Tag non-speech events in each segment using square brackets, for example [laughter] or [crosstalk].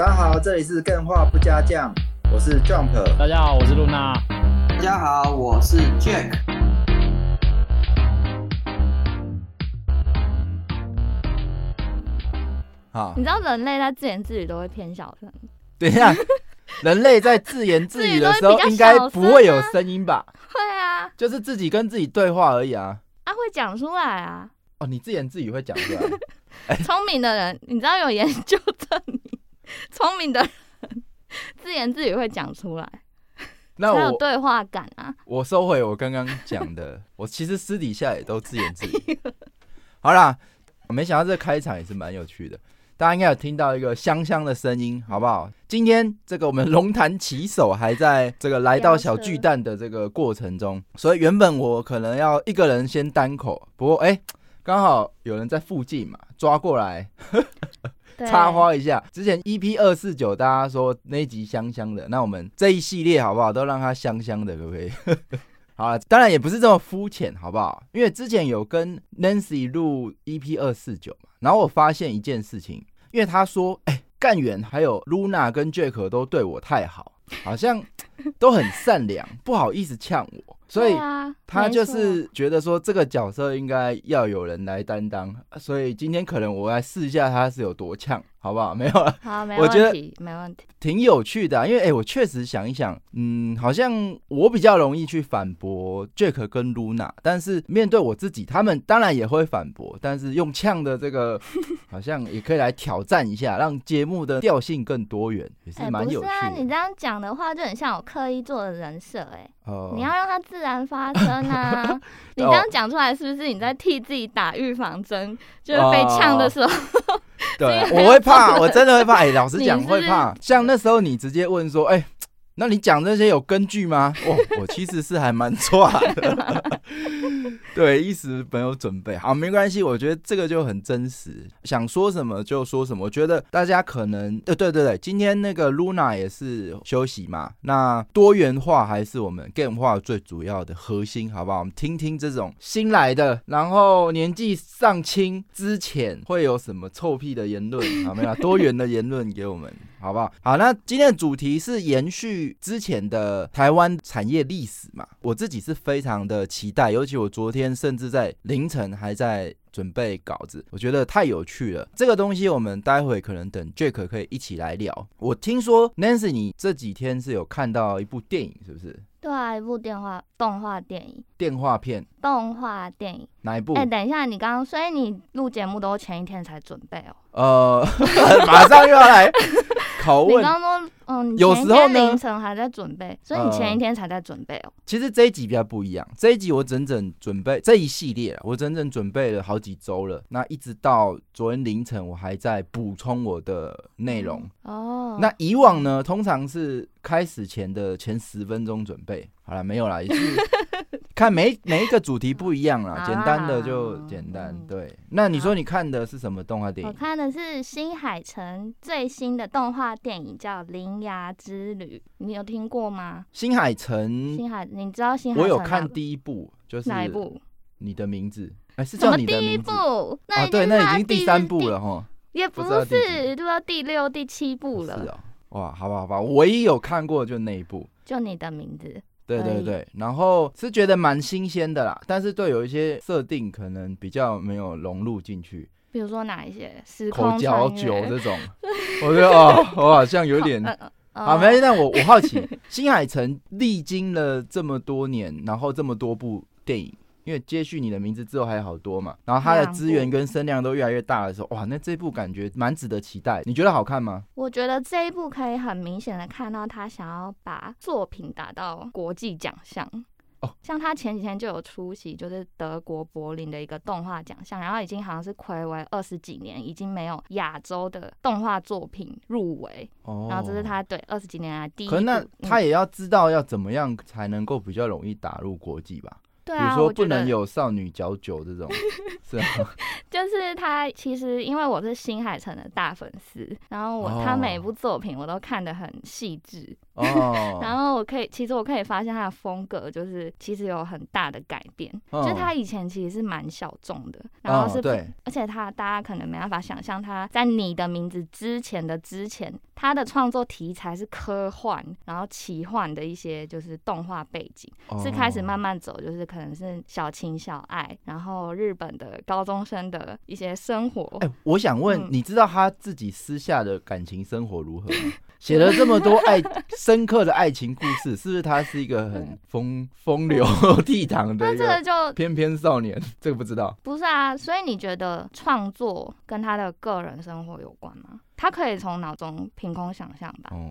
大家好，这里是更画不加酱，我是 Jump。大家好，我是露娜。大家好，我是 Jack。好，你知道人类在自言自语都会偏小声？等一下，[laughs] 人类在自言自语的时候应该不会有声音吧？会啊，就是自己跟自己对话而已啊。啊，会讲出来啊。哦，你自言自语会讲出来？[laughs] 聪明的人，你知道有研究证明，[laughs] 聪明的人自言自语会讲出来，那我有对话感啊。我收回我刚刚讲的，[laughs] 我其实私底下也都自言自语。好啦，我没想到这个开场也是蛮有趣的。大家应该有听到一个香香的声音，好不好？今天这个我们龙潭棋手还在这个来到小巨蛋的这个过程中，所以原本我可能要一个人先单口，不过哎，刚好有人在附近嘛，抓过来插花一下。之前 EP 二四九大家说那一集香香的，那我们这一系列好不好？都让它香香的，可不可以？[laughs] 好了，当然也不是这么肤浅，好不好？因为之前有跟 Nancy 录 EP 二四九嘛，然后我发现一件事情。因为他说：“哎、干员还有 Luna 跟 Jack 都对我太好，好像都很善良，不好意思呛我，所以他就是觉得说这个角色应该要有人来担当，所以今天可能我来试一下他是有多呛。”好不好？没有了。[laughs] 好，没问题，我觉得没问题，挺有趣的啊。因为哎、欸，我确实想一想，嗯，好像我比较容易去反驳 Jack 跟 Luna，但是面对我自己，他们当然也会反驳，但是用呛的这个，[laughs] 好像也可以来挑战一下，让节目的调性更多元，也是蛮有趣的。欸、不是啊，你这样讲的话，就很像我刻意做的人设，哎，哦，你要让它自然发生啊。[laughs] 你这样讲出来，是不是你在替自己打预防针？就是被呛的时候。哦对、啊，我会怕，我真的会怕。哎、欸，老实讲会怕。像那时候你直接问说，哎、欸，那你讲这些有根据吗？哇，[laughs] 我其实是还蛮差的。[laughs] 对，一时没有准备好，没关系。我觉得这个就很真实，想说什么就说什么。我觉得大家可能，呃对对对，今天那个 Luna 也是休息嘛。那多元化还是我们 game 化最主要的核心，好不好？我们听听这种新来的，然后年纪尚轻之前会有什么臭屁的言论，好没有？[laughs] 多元的言论给我们。好不好？好，那今天的主题是延续之前的台湾产业历史嘛。我自己是非常的期待，尤其我昨天甚至在凌晨还在准备稿子，我觉得太有趣了。这个东西我们待会可能等 Jack 可以一起来聊。我听说 Nancy 你这几天是有看到一部电影，是不是？对啊，一部电话动画电影，电话片，动画电影哪一部？哎、欸，等一下，你刚刚，所以你录节目都前一天才准备哦。呃，[laughs] 马上又要来 [laughs] 拷问。你刚刚说，嗯，有时候凌晨还在准备，所以你前一天才在准备哦。其实这一集比较不一样，这一集我整整准备这一系列，我整整准备了好几周了。那一直到昨天凌晨，我还在补充我的内容。哦。那以往呢，通常是开始前的前十分钟准备好了没有啦，也是看每每一个主题不一样啦，简单的就简单。对，那你说你看的是什么动画电影？我看的是新海诚最新的动画电影，叫《铃芽之旅》，你有听过吗？新海诚，新海，你知道新海诚？我有看第一部，就是哪一部？你的名字？哎，是叫你的名字？啊，对，那已经第三部了哈。也不是，都到第六、第七部了。是哦，哇，好吧，好吧，我唯一有看过就那一部，就你的名字。对对对，然后是觉得蛮新鲜的啦，但是对有一些设定可能比较没有融入进去。比如说哪一些？口嚼酒这种，[laughs] 我觉得哦，我好像有点啊，没事。但我我好奇，新海诚历经了这么多年，然后这么多部电影，因为接续你的名字之后还有好多嘛，然后他的资源跟声量都越来越大的时候，哇，那这部感觉蛮值得期待。你觉得好看吗？我觉得这一部可以很明显的看到他想要把作品打到国际奖项。哦，像他前几天就有出席，就是德国柏林的一个动画奖项，然后已经好像是暌违二十几年，已经没有亚洲的动画作品入围。哦，然后这是他对二十几年来第一。可那他也要知道要怎么样才能够比较容易打入国际吧？对啊，比如说不能有少女嚼酒这种，[laughs] 是啊。就是他其实因为我是新海诚的大粉丝，然后我他每一部作品我都看得很细致。哦，[laughs] 然后我可以，其实我可以发现他的风格就是其实有很大的改变。哦、就是他以前其实是蛮小众的，然后是，哦、对，而且他大家可能没办法想象他在你的名字之前的之前，他的创作题材是科幻，然后奇幻的一些就是动画背景，哦、是开始慢慢走，就是可能是小情小爱，然后日本的高中生的一些生活。哎、欸，我想问，嗯、你知道他自己私下的感情生活如何吗？[laughs] 写了这么多爱深刻的爱情故事，是不是他是一个很 [laughs] 风风流 [laughs] 倜傥的？那这个就翩翩少年，这个不知道。不是啊，所以你觉得创作跟他的个人生活有关吗？他可以从脑中凭空想象吧？哦，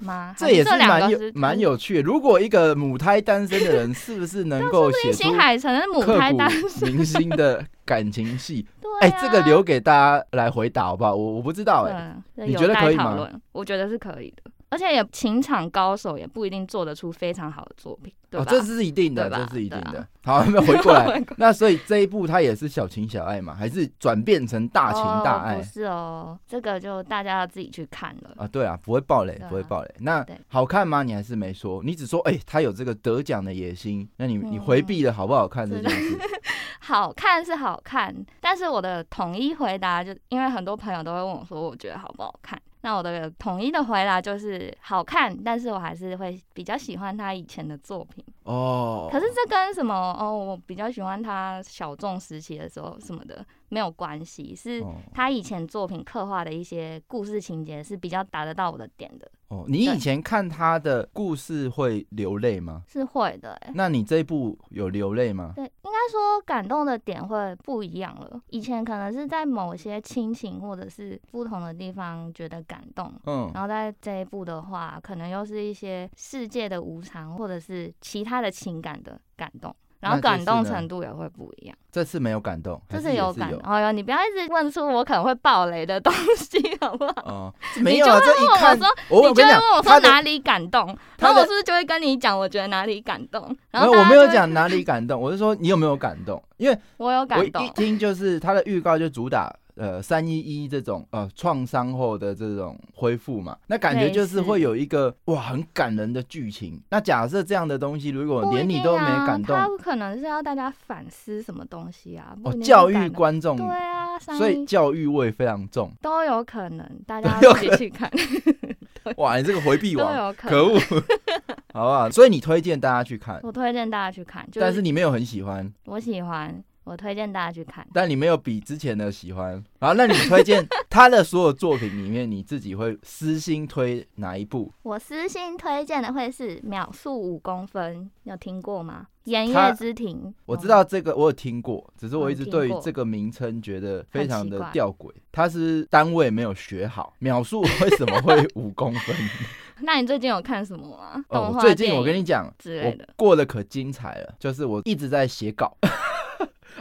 妈，这也是蛮有蛮有趣的。如果一个母胎单身的人，是不是能够写出新海诚的母胎单身明星的感情戏？哎、啊欸，这个留给大家来回答好不好？我我不知道哎、欸，你觉得可以吗？我觉得是可以的。而且也情场高手也不一定做得出非常好的作品，对吧？哦，这是一定的，这是一定的。[laughs] 好，没有 [laughs] 回过来。那所以这一部它也是小情小爱嘛，还是转变成大情大爱？不是哦，这个就大家要自己去看了啊。对啊，不会爆雷，不会爆雷。那好看吗？你还是没说，你只说哎，他有这个得奖的野心。那你你回避了好不好看这件事？[laughs] 好看是好看，但是我的统一回答就因为很多朋友都会问我说，我觉得好不好看？那我的统一的回答就是好看，但是我还是会比较喜欢他以前的作品哦。可是这跟什么哦？我比较喜欢他小众时期的时候什么的。没有关系，是他以前作品刻画的一些故事情节是比较打得到我的点的。哦，你以前看他的故事会流泪吗？是会的，欸。那你这一部有流泪吗？对，应该说感动的点会不一样了。以前可能是在某些亲情或者是不同的地方觉得感动，嗯，然后在这一部的话，可能又是一些世界的无常或者是其他的情感的感动。然后感动程度也会不一样。这次没有感动，这次有感动。哎呦，你不要一直问出我可能会爆雷的东西，好不好？[laughs] 哦，没有啊。这一看，你就会问我说哪里感动，然后我是不是就会跟你讲，我觉得哪里感动？然后我没有讲哪里感动，我是说你有没有感动？因为 [laughs] 我有感动。我一听就是他的预告就主打。呃，三一一这种呃创伤后的这种恢复嘛，那感觉就是会有一个哇很感人的剧情。那假设这样的东西，如果连你都没感动，他可能是要大家反思什么东西啊？哦，教育观众，对啊，所以教育味非常重，都有可能，大家 [laughs] 要自己去看。哇，你这个回避 [laughs] 王，可恶，[laughs] 好不好？所以你推荐大家去看，我推荐大家去看，但是你没有很喜欢，我喜欢。我推荐大家去看，但你没有比之前的喜欢。好，那你推荐 [laughs] 他的所有作品里面，你自己会私心推哪一部？我私心推荐的会是《秒速五公分》，你有听过吗？言叶之庭，我知道这个，我有听过，只是我一直对于这个名称觉得非常的吊诡。它是单位没有学好，秒速为什么会五公分？[laughs] 那你最近有看什么吗？哦，最近我跟你讲，我过得可精彩了，就是我一直在写稿。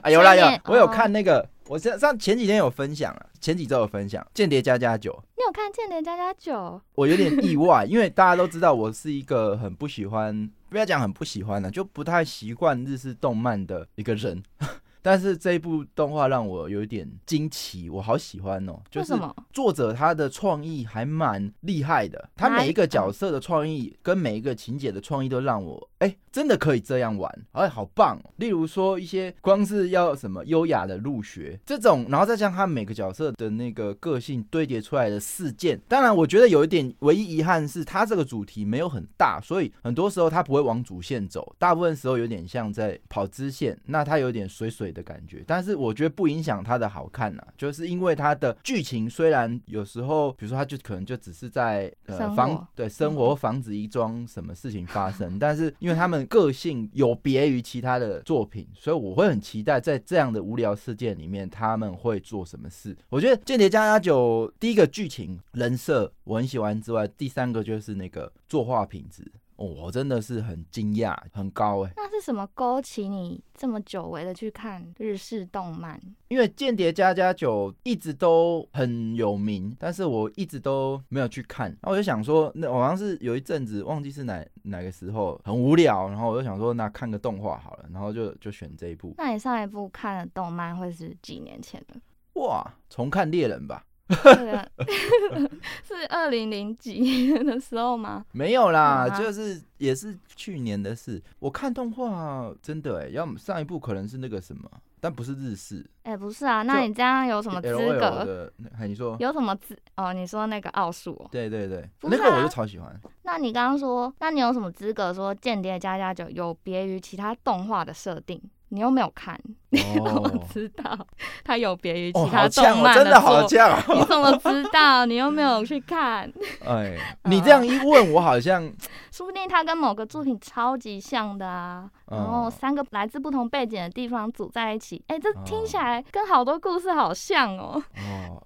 啊，有啦有，我有看那个，哦、我上上前几天有分享了，前几周有分享《间谍加加九》。你有看《间谍加加九》？我有点意外，因为大家都知道我是一个很不喜欢，不要讲很不喜欢了，就不太习惯日式动漫的一个人。[laughs] 但是这一部动画让我有一点惊奇，我好喜欢哦！就是作者他的创意还蛮厉害的，他每一个角色的创意跟每一个情节的创意都让我哎。真的可以这样玩，哎，好棒！例如说一些光是要什么优雅的入学这种，然后再将他每个角色的那个个性堆叠出来的事件。当然，我觉得有一点唯一遗憾是，他这个主题没有很大，所以很多时候他不会往主线走，大部分时候有点像在跑支线，那他有点水水的感觉。但是我觉得不影响他的好看呐，就是因为他的剧情虽然有时候，比如说他就可能就只是在呃防对生活防止一桩什么事情发生，但是因为他们。个性有别于其他的作品，所以我会很期待在这样的无聊事件里面他们会做什么事。我觉得《间谍加加九》第一个剧情人设我很喜欢之外，第三个就是那个作画品质。哦，我真的是很惊讶，很高哎！那是什么勾起你这么久违的去看日式动漫？因为《间谍加加九》一直都很有名，但是我一直都没有去看。那我就想说，那好像是有一阵子忘记是哪哪个时候很无聊，然后我就想说，那看个动画好了，然后就就选这一部。那你上一部看的动漫会是几年前的？哇，重看猎人吧。[laughs] 是二零零几年 [laughs] 的时候吗？没有啦，嗯啊、就是也是去年的事。我看动画真的哎、欸，要么上一部可能是那个什么但不是日式。哎、欸，不是啊，那你这样有什么资格？你说有什么资？哦，你说那个奥数、哦？对对对，啊、那个我就超喜欢。那你刚刚说，那你有什么资格说《间谍加加九》有别于其他动画的设定？你又没有看，你怎么知道它有别于其他动漫的、哦？真的好像，[laughs] 你怎么知道？你又没有去看。[laughs] 哎，你这样一问，我好像 [laughs] 说不定它跟某个作品超级像的啊。然后三个来自不同背景的地方组在一起，哎，这听起来跟好多故事好像哦。哦，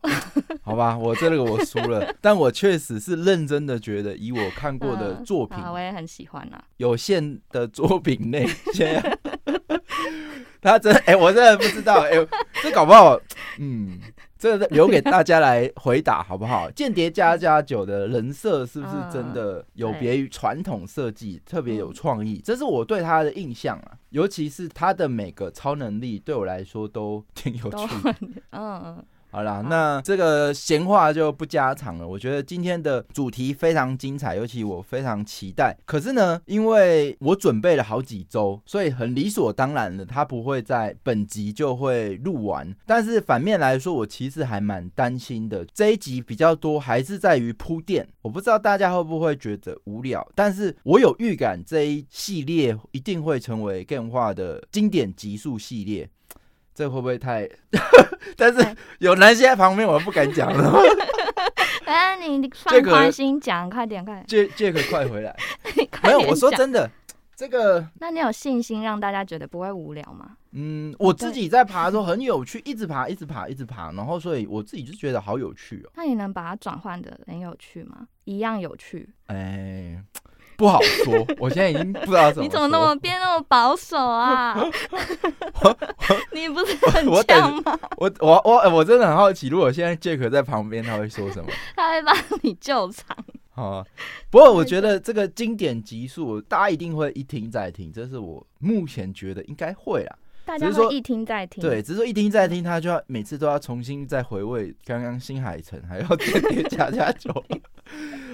好吧，我这个我输了，但我确实是认真的觉得，以我看过的作品，我也很喜欢啊。有限的作品内，[laughs] [laughs] 他真哎、欸，我真的不知道哎、欸，这搞不好，嗯，这个留给大家来回答好不好？[laughs]《间谍加加九》的人设是不是真的有别于传统设计，特别有创意？这是我对他的印象啊，尤其是他的每个超能力，对我来说都挺有趣的。好啦，那这个闲话就不加长了。我觉得今天的主题非常精彩，尤其我非常期待。可是呢，因为我准备了好几周，所以很理所当然的，它不会在本集就会录完。但是反面来说，我其实还蛮担心的。这一集比较多，还是在于铺垫。我不知道大家会不会觉得无聊，但是我有预感这一系列一定会成为 Game 话的经典集数系列。这会不会太？[laughs] 但是有男生在旁边，我不敢讲了。[laughs] 哎，你放宽心讲，快点快点。Jack，Jack，快回来！[laughs] 没有，我说真的，这个。那你有信心让大家觉得不会无聊吗？嗯，我自己在爬的时候很有趣，一直爬，一直爬，一直爬，然后所以我自己就觉得好有趣哦。那你能把它转换的很有趣吗？一样有趣。哎。不好说，[laughs] 我现在已经不知道怎么。你怎么那么变那么保守啊？[laughs] 你不是很强吗？我我我我真的很好奇，如果现在杰克在旁边，他会说什么？他会帮你救场。好啊，不过我觉得这个经典集数，大家一定会一听再听，这是我目前觉得应该会啦。大家说一听再听，对，只是说一听再听，他就要每次都要重新再回味刚刚新海诚，还要间谍家家酒。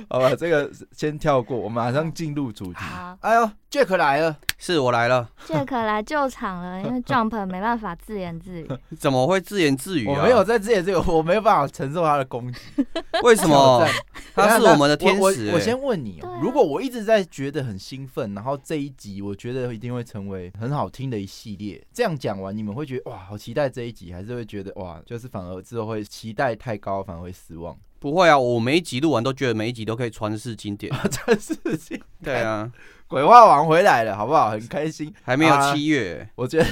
好吧，这个先跳过，我马上进入主题。好，哎呦，Jack 来了，是我来了，Jack 来救场了，因为 Jump 没办法自言自语。[laughs] 怎么会自言自语啊？我没有在自言自语，我没有办法承受他的攻击。[laughs] 为什么？[laughs] 他是我们的天使、欸。我先问你如果我一直在觉得很兴奋，然后这一集我觉得一定会成为很好听的一系列，这样讲完，你们会觉得哇，好期待这一集，还是会觉得哇，就是反而之后会期待太高，反而会失望？不会啊，我每一集录完都觉得每一集都可以传世经典。[laughs] 传世经典，对啊，鬼话王回来了，好不好？很开心。还没有七月、啊，我觉得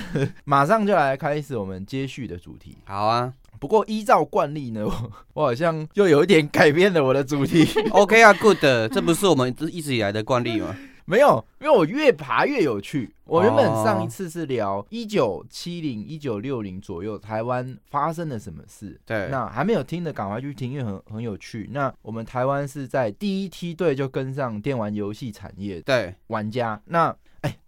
马上就来开始我们接续的主题。好啊，不过依照惯例呢，我，[laughs] 我好像又有一点改变了我的主题。[laughs] OK 啊，Good，这不是我们一直以来的惯例吗？没有，因为我越爬越有趣。我原本上一次是聊一九七零、一九六零左右台湾发生了什么事。对，那还没有听的赶快去听，因为很很有趣。那我们台湾是在第一梯队就跟上电玩游戏产业，对玩家。那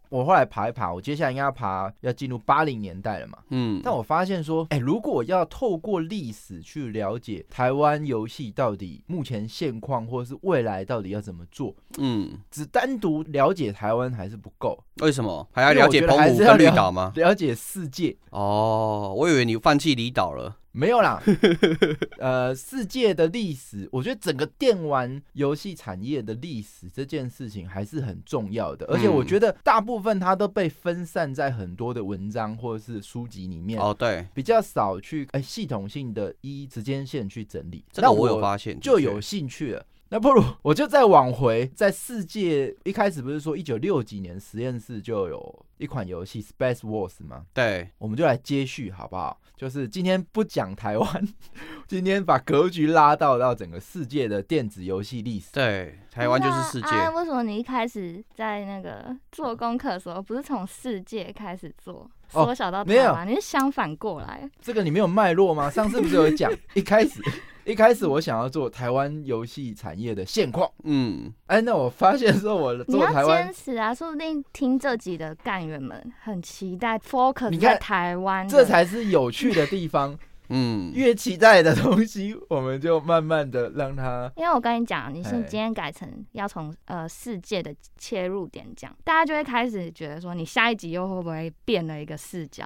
我后来爬一爬，我接下来应该要爬，要进入八零年代了嘛。嗯，但我发现说，哎、欸，如果要透过历史去了解台湾游戏到底目前现况，或者是未来到底要怎么做，嗯，只单独了解台湾还是不够。为什么还要了解澎湖跟绿岛吗？[laughs] 了解世界。哦，我以为你放弃离岛了。没有啦，[laughs] 呃，世界的历史，我觉得整个电玩游戏产业的历史这件事情还是很重要的，而且我觉得大部分它都被分散在很多的文章或者是书籍里面。哦，对，比较少去哎系统性的一时间线去整理。那我有发现，就有兴趣了。那不如我就再往回，在世界一开始不是说一九六几年实验室就有一款游戏 Space Wars 吗？对，我们就来接续好不好？就是今天不讲台湾，[laughs] 今天把格局拉到到整个世界的电子游戏历史。对，台湾就是世界。啊，为什么你一开始在那个做功课的时候，不是从世界开始做，缩小到台湾？你是相反过来？这个你没有脉络吗？上次不是有讲 [laughs] 一开始？一开始我想要做台湾游戏产业的现况，嗯，哎，那我发现说我做台湾，你要坚持啊，说不定听这集的干员们很期待 focus 在台湾，这才是有趣的地方。嗯，越期待的东西，我们就慢慢的让它。因为我跟你讲，你是今天改成要从呃世界的切入点讲，大家就会开始觉得说，你下一集又会不会变了一个视角？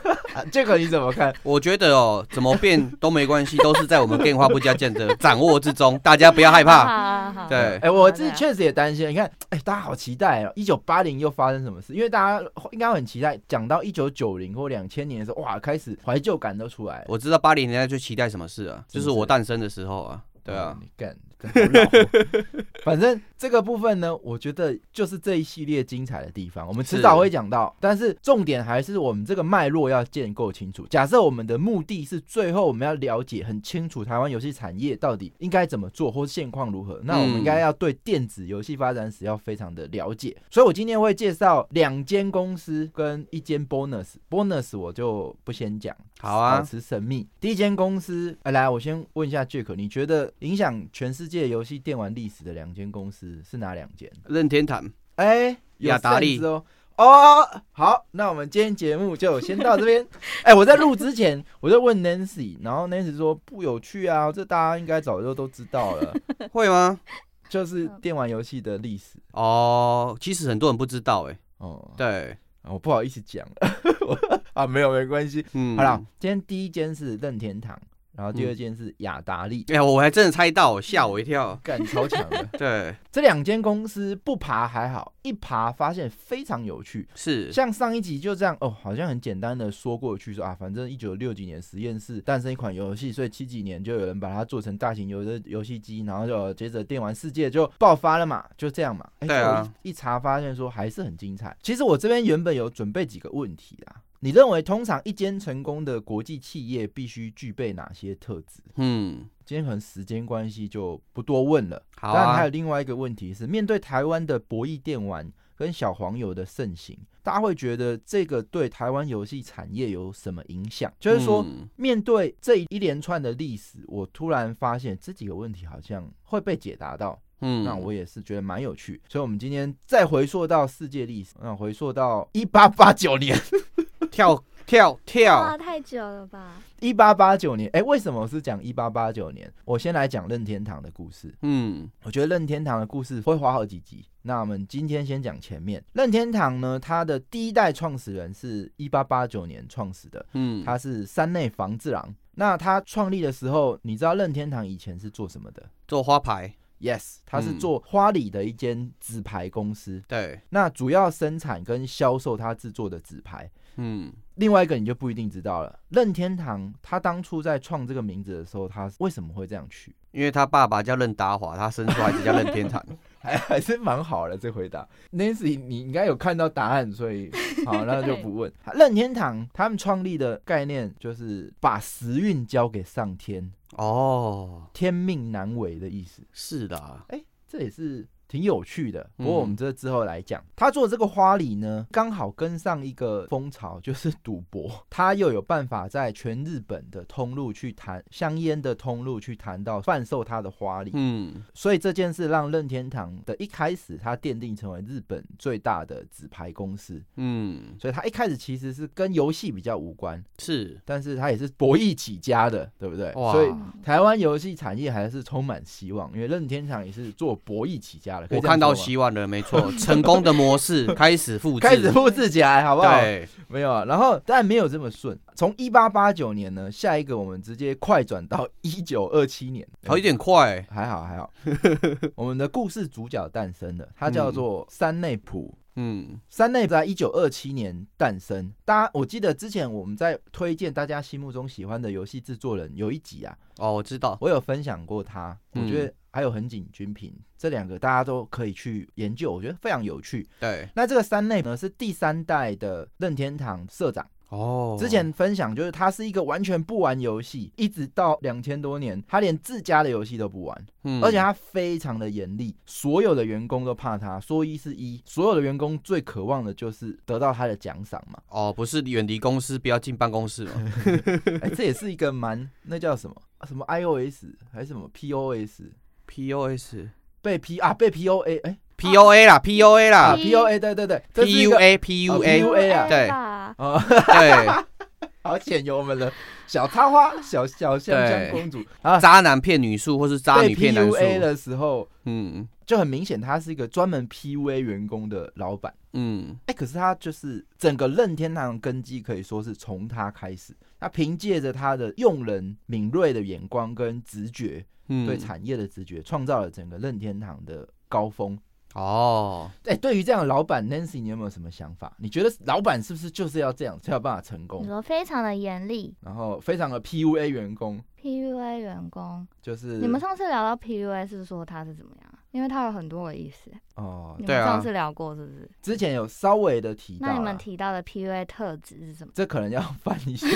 [laughs] 这个你怎么看？[laughs] 我觉得哦，怎么变都没关系，都是在我们变化不加减的掌握之中，大家不要害怕。[laughs] 好好好对，哎、欸，我这确实也担心。你看，哎、欸，大家好期待哦，一九八零又发生什么事？因为大家应该很期待，讲到一九九零或两千年的时候，哇，开始怀旧感都出来。我知道八零年代最期待什么事啊？就是我诞生的时候啊。对啊，你干。[laughs] 反正这个部分呢，我觉得就是这一系列精彩的地方，我们迟早会讲到。但是重点还是我们这个脉络要建构清楚。假设我们的目的是最后我们要了解很清楚台湾游戏产业到底应该怎么做，或是现况如何，那我们应该要对电子游戏发展史要非常的了解。所以我今天会介绍两间公司跟一间 bonus，bonus bonus 我就不先讲，好啊，保持神秘。第一间公司，哎，来，我先问一下 Jack，你觉得影响全世界游戏电玩历史的两间公司是哪两间？任天堂，哎，雅达利哦。哦，好，那我们今天节目就先到这边。[laughs] 哎，我在录之前我就问 Nancy，然后 Nancy 说不有趣啊，这大家应该早就都知道了，[laughs] 会吗？就是电玩游戏的历史哦，其实很多人不知道哎。哦，对，我不好意思讲了 [laughs] 啊，没有没关系。嗯，好了，今天第一间是任天堂。然后第二间是雅达利，哎、嗯欸，我还真的猜到，吓我一跳，[laughs] 干超强的。[laughs] 对，这两间公司不爬还好，一爬发现非常有趣。是，像上一集就这样哦，好像很简单的说过去说啊，反正一九六几年实验室诞生一款游戏，所以七几年就有人把它做成大型游的游戏机，然后就接着电玩世界就爆发了嘛，就这样嘛。对啊，一查发现说还是很精彩。其实我这边原本有准备几个问题啊。你认为通常一间成功的国际企业必须具备哪些特质？嗯，今天可能时间关系就不多问了。好啊。当然还有另外一个问题是，面对台湾的博弈电玩跟小黄油的盛行，大家会觉得这个对台湾游戏产业有什么影响？就是说，面对这一连串的历史，我突然发现这几个问题好像会被解答到。嗯，那我也是觉得蛮有趣。所以，我们今天再回溯到世界历史，那回溯到一八八九年。跳跳跳！哇，太久了吧！一八八九年，哎、欸，为什么是讲一八八九年？我先来讲任天堂的故事。嗯，我觉得任天堂的故事会花好几集。那我们今天先讲前面。任天堂呢，它的第一代创始人是一八八九年创始的。嗯，他是山内房治郎。那他创立的时候，你知道任天堂以前是做什么的？做花牌。Yes，他是做花里的一间纸牌公司。嗯。对，那主要生产跟销售他制作的纸牌。嗯，另外一个你就不一定知道了。任天堂他当初在创这个名字的时候，他为什么会这样取？因为他爸爸叫任达华，他生出来就叫任天堂，[laughs] 还还是蛮好的。这回答，Nancy，你应该有看到答案，所以好，那就不问。[laughs] 任天堂他们创立的概念就是把时运交给上天哦，天命难违的意思。是的，哎、欸，这也是。挺有趣的，不过我们这之后来讲，他做这个花礼呢，刚好跟上一个风潮，[laughs] 就是赌博。他又有办法在全日本的通路去谈香烟的通路去谈到贩售他的花礼，嗯，所以这件事让任天堂的一开始他奠定成为日本最大的纸牌公司，嗯，所以他一开始其实是跟游戏比较无关，是，但是他也是博弈起家的，对不对？所以台湾游戏产业还是充满希望，因为任天堂也是做博弈起家的。我看到希望了，没错，成功的模式 [laughs] 开始复制，开始复制起来，好不好？对，没有啊。然后，但没有这么顺。从一八八九年呢，下一个我们直接快转到一九二七年，好，有点快，还好还好。[laughs] 我们的故事主角诞生了，他叫做山内溥。嗯，三内在一九二七年诞生。大家，我记得之前我们在推荐大家心目中喜欢的游戏制作人有一集啊，哦，我知道，我有分享过他。我觉得还有横井军平这两个，大家都可以去研究，我觉得非常有趣。对，那这个三内呢是第三代的任天堂社长。哦，之前分享就是他是一个完全不玩游戏，一直到两千多年，他连自家的游戏都不玩，嗯，而且他非常的严厉，所有的员工都怕他，说一是一，所有的员工最渴望的就是得到他的奖赏嘛。哦，不是远离公司，不要进办公室嘛。[laughs] 哎、欸，这也是一个蛮那叫什么什么 iOS 还是什么 POS？POS 被 P 啊被 POA 哎、欸。P O A 啦，P O A 啦，P O A 对对对，P U A P U A 啊，对，啊，[laughs] 对，[laughs] 好险有我们的小插花、小小香香公主。啊！渣男骗女术，或是渣女骗男术。的时候，嗯，就很明显，他是一个专门 PUA 员工的老板。嗯，哎，可是他就是整个任天堂根基可以说是从他开始，他凭借着他的用人敏锐的眼光跟直觉，嗯，对产业的直觉，创造了整个任天堂的高峰。哦，哎，对于这样的老板 Nancy，你有没有什么想法？你觉得老板是不是就是要这样才有办法成功？你说非常的严厉，然后非常的 PUA 员工，PUA 员工就是你们上次聊到 PUA 是说他是怎么样？因为它有很多的意思哦，你们上次聊过是不是？之前有稍微的提到，那你们提到的 PUA 特质是什么？这可能要 [laughs] 翻一下。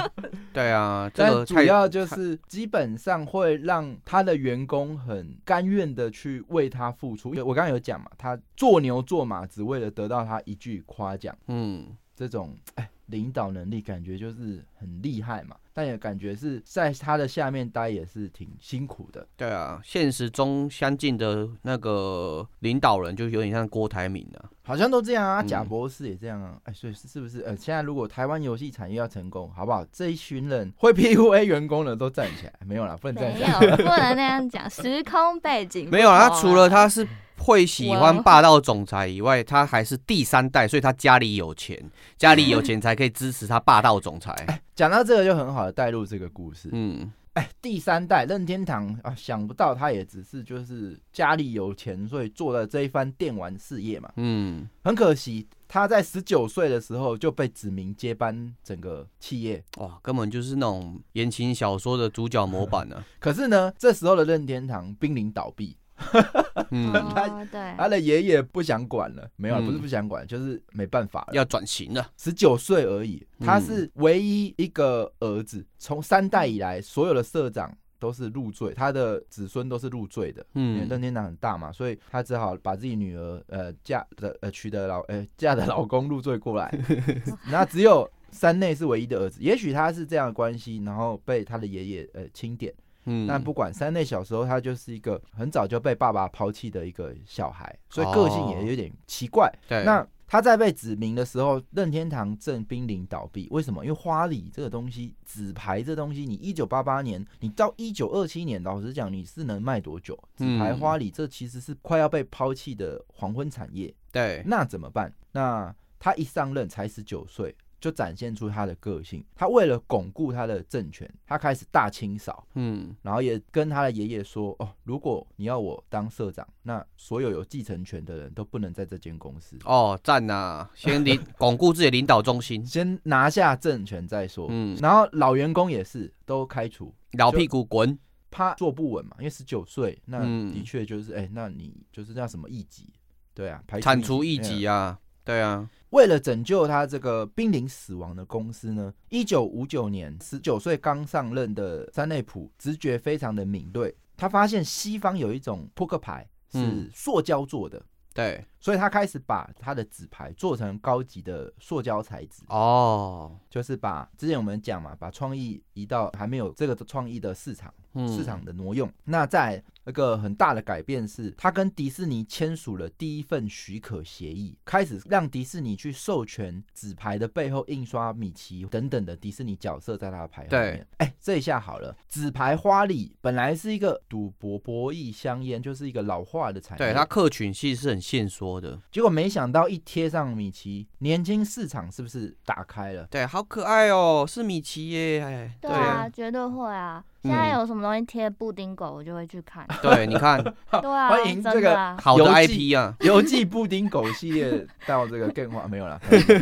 [laughs] 对啊，这个主要就是基本上会让他的员工很甘愿的去为他付出。因为我刚刚有讲嘛，他做牛做马只为了得到他一句夸奖。嗯，这种哎。领导能力感觉就是很厉害嘛，但也感觉是在他的下面待也是挺辛苦的。对啊，现实中相近的那个领导人就有点像郭台铭啊，好像都这样啊。贾博士也这样啊。哎、嗯，所以是不是？呃，现在如果台湾游戏产业要成功，好不好？这一群人会 PUA 员工的都站起来，没有啦，[laughs] 不能站起来，没有，不能那样讲。时空背景没有啊，他除了他是。会喜欢霸道总裁以外，他还是第三代，所以他家里有钱，家里有钱才可以支持他霸道总裁。讲到这个就很好的带入这个故事。嗯，哎，第三代任天堂啊，想不到他也只是就是家里有钱，所以做了这一番电玩事业嘛。嗯，很可惜他在十九岁的时候就被指名接班整个企业。哇，根本就是那种言情小说的主角模板呢。[laughs] 可是呢，这时候的任天堂濒临倒闭。[laughs] 嗯，他对他的爷爷不想管了，没有，不是不想管，就是没办法了，要转型了。十九岁而已，他是唯一一个儿子，从三代以来，所有的社长都是入赘，他的子孙都是入赘的。嗯，因为任天堂很大嘛，所以他只好把自己女儿呃嫁的呃娶的老呃嫁的老公入赘过来，[laughs] 那只有三内是唯一的儿子。也许他是这样的关系，然后被他的爷爷呃钦点。嗯，但不管三内小时候，他就是一个很早就被爸爸抛弃的一个小孩，所以个性也有点奇怪。哦、对，那他在被指名的时候，任天堂正濒临倒闭。为什么？因为花礼这个东西，纸牌这东西，你一九八八年，你到一九二七年，老实讲，你是能卖多久？纸牌花礼这其实是快要被抛弃的黄昏产业。对，那怎么办？那他一上任才十九岁。就展现出他的个性。他为了巩固他的政权，他开始大清扫，嗯，然后也跟他的爷爷说：“哦，如果你要我当社长，那所有有继承权的人都不能在这间公司。”哦，赞呐、啊！先领 [laughs] 巩固自己的领导中心，先拿下政权再说。嗯，然后老员工也是都开除，老屁股滚，他坐不稳嘛，因为十九岁，那的确就是哎、嗯欸，那你就是叫什么异己？对啊，排铲除异己啊，对啊。为了拯救他这个濒临死亡的公司呢，一九五九年，十九岁刚上任的山内普直觉非常的敏锐，他发现西方有一种扑克牌是塑胶做的，嗯、对，所以他开始把他的纸牌做成高级的塑胶材质。哦，就是把之前我们讲嘛，把创意移到还没有这个创意的市场，市场的挪用。嗯、那在一个很大的改变是，他跟迪士尼签署了第一份许可协议，开始让迪士尼去授权纸牌的背后印刷米奇等等的迪士尼角色在他的牌后面。哎、欸，这一下好了，纸牌花礼本来是一个赌博、博弈、香烟，就是一个老化的产业。对，它客群其实是很限缩的，结果没想到一贴上米奇，年轻市场是不是打开了？对，好可爱哦，是米奇耶！哎，对啊，绝对会啊。现在有什么东西贴布丁狗，我就会去看。[laughs] 对，你看，[laughs] 对啊，欢迎这个好的 IP 啊，游记布丁狗系列到这个更换没有了。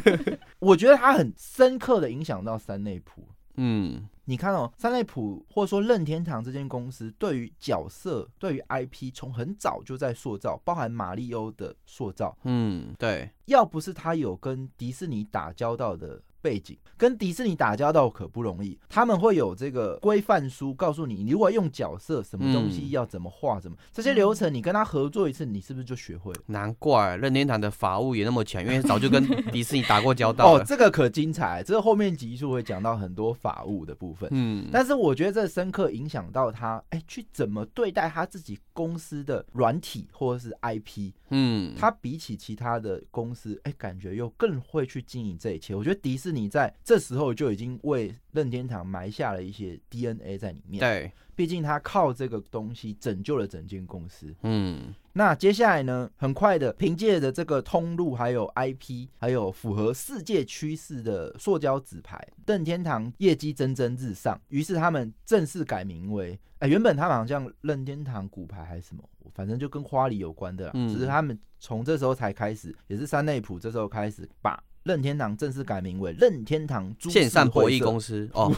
[laughs] 我觉得它很深刻的影响到三内普。嗯，你看哦，三内普或者说任天堂这间公司，对于角色、对于 IP，从很早就在塑造，包含马里欧的塑造。嗯，对，要不是他有跟迪士尼打交道的。背景跟迪士尼打交道可不容易，他们会有这个规范书，告诉你，你如果用角色什么东西要怎么画，怎么这些流程，你跟他合作一次，你是不是就学会了？难怪任天堂的法务也那么强，因为早就跟 [laughs] 迪士尼打过交道。哦，这个可精彩，这个后面集数会讲到很多法务的部分。嗯，但是我觉得这深刻影响到他，哎，去怎么对待他自己公司的软体或者是 IP。嗯，他比起其他的公司，哎，感觉又更会去经营这一切。我觉得迪士尼在这时候就已经为任天堂埋下了一些 DNA 在里面。对，毕竟他靠这个东西拯救了整间公司。嗯，那接下来呢，很快的，凭借着这个通路，还有 IP，还有符合世界趋势的塑胶纸牌，任天堂业绩蒸蒸日上。于是他们正式改名为，哎，原本他们好像任天堂骨牌还是什么。反正就跟花里有关的啦，只是他们从这时候才开始，也是山内溥这时候开始把任天堂正式改名为任天堂线上博弈公司哦，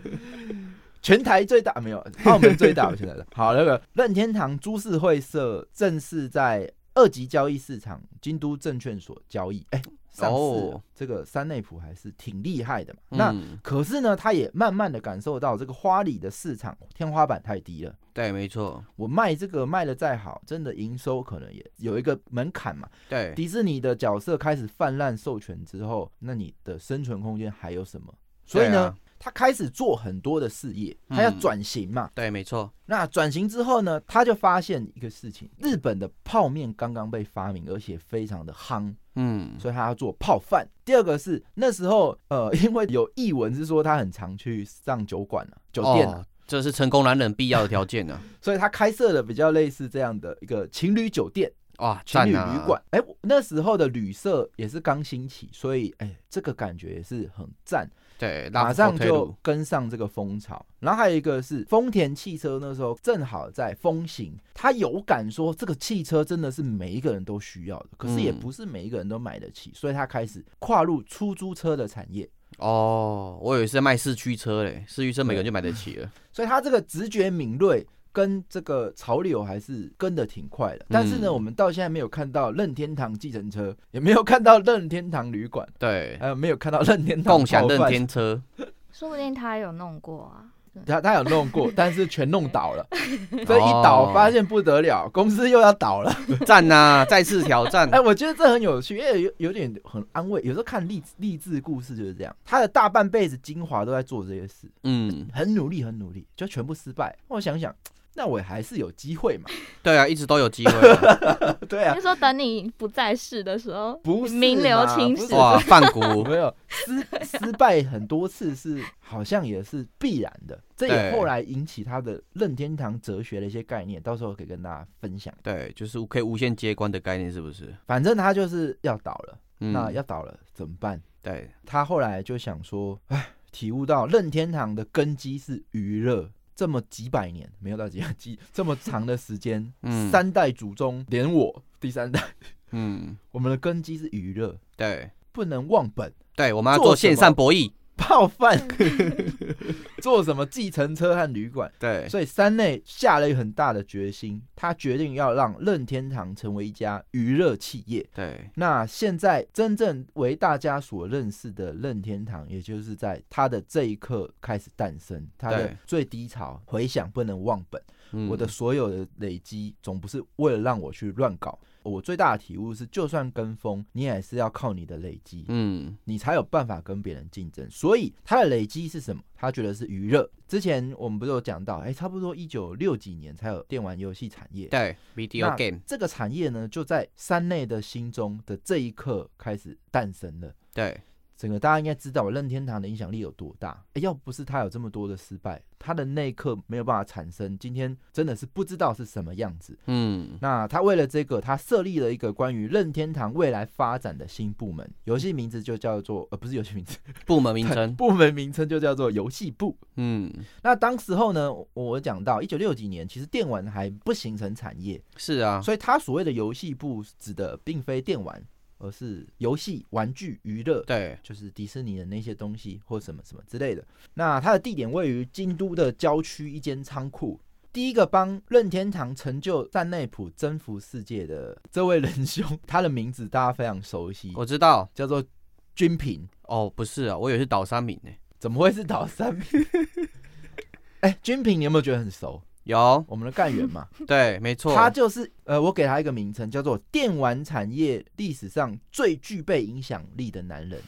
[laughs] 全台最大没有，澳门最大，我现在的。好，那个任天堂株式会社正式在二级交易市场京都证券所交易，哎。哦，这个山内普还是挺厉害的嘛。嗯、那可是呢，他也慢慢的感受到这个花里的市场天花板太低了。对，没错。我卖这个卖的再好，真的营收可能也有一个门槛嘛。对，迪士尼的角色开始泛滥授权之后，那你的生存空间还有什么？所以呢？他开始做很多的事业，他要转型嘛？嗯、对，没错。那转型之后呢，他就发现一个事情：日本的泡面刚刚被发明，而且非常的夯。嗯，所以他要做泡饭。第二个是那时候，呃，[laughs] 因为有译文是说他很常去上酒馆啊、酒店啊，哦、这是成功男人必要的条件呢、啊。[laughs] 所以他开设了比较类似这样的一个情侣酒店。哇，情侣旅馆。哎、啊欸，那时候的旅社也是刚兴起，所以哎、欸，这个感觉也是很赞。对，马上就跟上这个风潮。然后还有一个是丰田汽车，那时候正好在风行，他有感说这个汽车真的是每一个人都需要的，可是也不是每一个人都买得起，所以他开始跨入出租车的产业。哦，我以为是在卖四驱车嘞，四驱车每个人就买得起了，所以他这个直觉敏锐。跟这个潮流还是跟的挺快的，但是呢，我们到现在没有看到任天堂计程车，也没有看到任天堂旅馆，对，还有没有看到任天堂共享任天车，说不定他有弄过啊。他他有弄过，[laughs] 但是全弄倒了。[laughs] 这一倒，发现不得了，公司又要倒了。赞呐，再次挑战。[laughs] 哎，我觉得这很有趣，因为有有点很安慰。有时候看励励志故事就是这样，他的大半辈子精华都在做这些事，嗯，很努力，很努力，就全部失败。我想想。那我还是有机会嘛？[laughs] 对啊，一直都有机会。[laughs] 对啊，就说等你不在世的时候，不是名留青史哇，[laughs] 梵谷没有失失败很多次是好像也是必然的。这也后来引起他的任天堂哲学的一些概念，到时候可以跟大家分享。对，就是可以无限接关的概念，是不是？反正他就是要倒了，嗯、那要倒了怎么办？对，他后来就想说，哎，体悟到任天堂的根基是娱乐。这么几百年没有到几百几 [laughs] 这么长的时间，[laughs] 嗯，三代祖宗连我第三代，[laughs] 嗯，我们的根基是娱乐，对，不能忘本，对，我们要做线上博弈。泡饭，[laughs] 做什么计程车和旅馆？对，所以三内下了一个很大的决心，他决定要让任天堂成为一家娱乐企业。对，那现在真正为大家所认识的任天堂，也就是在他的这一刻开始诞生。他的最低潮，回想不能忘本，我的所有的累积，总不是为了让我去乱搞。我最大的体悟是，就算跟风，你也是要靠你的累积，嗯，你才有办法跟别人竞争。所以他的累积是什么？他觉得是娱乐。之前我们不是有讲到，哎、欸，差不多一九六几年才有电玩游戏产业，对，video game 这个产业呢，就在山内的心中的这一刻开始诞生了，对。整个大家应该知道任天堂的影响力有多大，欸，要不是他有这么多的失败，他的那一刻没有办法产生，今天真的是不知道是什么样子。嗯，那他为了这个，他设立了一个关于任天堂未来发展的新部门，游戏名字就叫做呃，不是游戏名字，[laughs] 部门名称，[laughs] 部门名称就叫做游戏部。嗯，那当时候呢，我讲到一九六几年，其实电玩还不形成产业，是啊，所以他所谓的游戏部指的并非电玩。而是游戏、玩具、娱乐，对，就是迪士尼的那些东西或什么什么之类的。那它的地点位于京都的郊区一间仓库。第一个帮任天堂成就山内普征服世界的这位仁兄，他的名字大家非常熟悉，我知道，叫做君平。哦，不是啊，我以为是岛山明呢。怎么会是岛山明？[laughs] 哎、欸，君平，你有没有觉得很熟？有我们的干员嘛？[laughs] 对，没错，他就是呃，我给他一个名称，叫做电玩产业历史上最具备影响力的男人。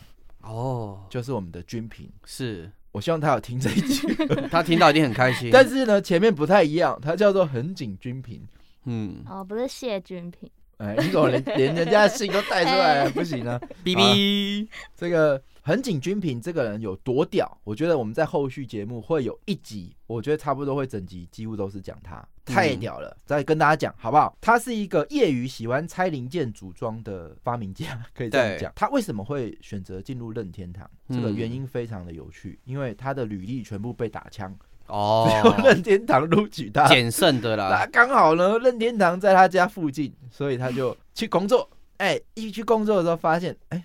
哦，就是我们的君平。是我希望他有听这一句，[laughs] 他听到一定很开心。[laughs] 但是呢，前面不太一样，他叫做横井军平。嗯，哦，不是谢君平。哎，你怎么连连人家的姓都带出来了？[laughs] 不行啊！B B，这个横井军平这个人有多屌？我觉得我们在后续节目会有一集，我觉得差不多会整集几乎都是讲他，太屌了！嗯、再跟大家讲好不好？他是一个业余喜欢拆零件组装的发明家，可以这样讲。他为什么会选择进入任天堂？这个原因非常的有趣，因为他的履历全部被打枪。哦，[laughs] 任天堂录取他，捡剩的啦。那刚好呢，任天堂在他家附近，所以他就 [laughs] 去工作。哎、欸，一去工作的时候，发现哎，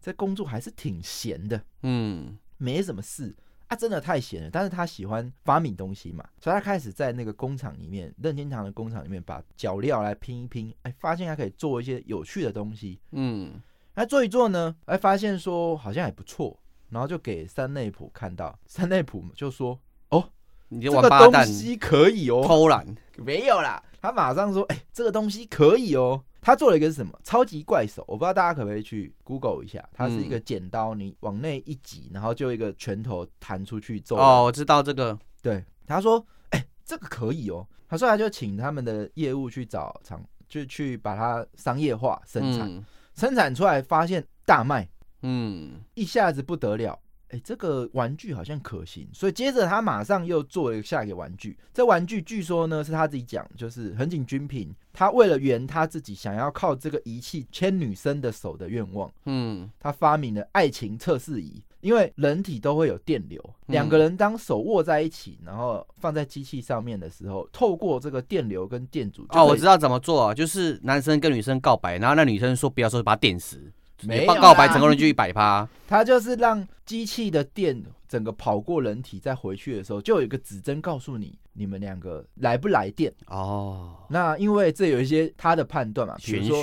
这、欸、工作还是挺闲的，嗯，没什么事啊，真的太闲了。但是他喜欢发明东西嘛，所以他开始在那个工厂里面，任天堂的工厂里面，把脚料来拼一拼，哎、欸，发现他可以做一些有趣的东西，嗯，那做一做呢，哎，发现说好像还不错，然后就给三内普看到，三内普就说。哦，你这个东西可以哦，偷懒没有啦，他马上说，哎、欸，这个东西可以哦。他做了一个是什么？超级怪手，我不知道大家可不可以去 Google 一下。它是一个剪刀，你往内一挤，然后就一个拳头弹出去揍。哦，我知道这个。对，他说，哎、欸，这个可以哦。他说他就请他们的业务去找厂，就去把它商业化生产，嗯、生产出来发现大卖，嗯，一下子不得了。哎，这个玩具好像可行，所以接着他马上又做了下一个玩具。这玩具据说呢是他自己讲，就是横井军平，他为了圆他自己想要靠这个仪器牵女生的手的愿望，嗯，他发明了爱情测试仪。因为人体都会有电流，两个人当手握在一起，然后放在机器上面的时候，透过这个电流跟电阻。哦，我知道怎么做啊，就是男生跟女生告白，然后那女生说不要说，把他电死。没告白成功率就一百趴，他就是让机器的电整个跑过人体，再回去的时候，就有一个指针告诉你，你们两个来不来电哦。那因为这有一些他的判断嘛，比如说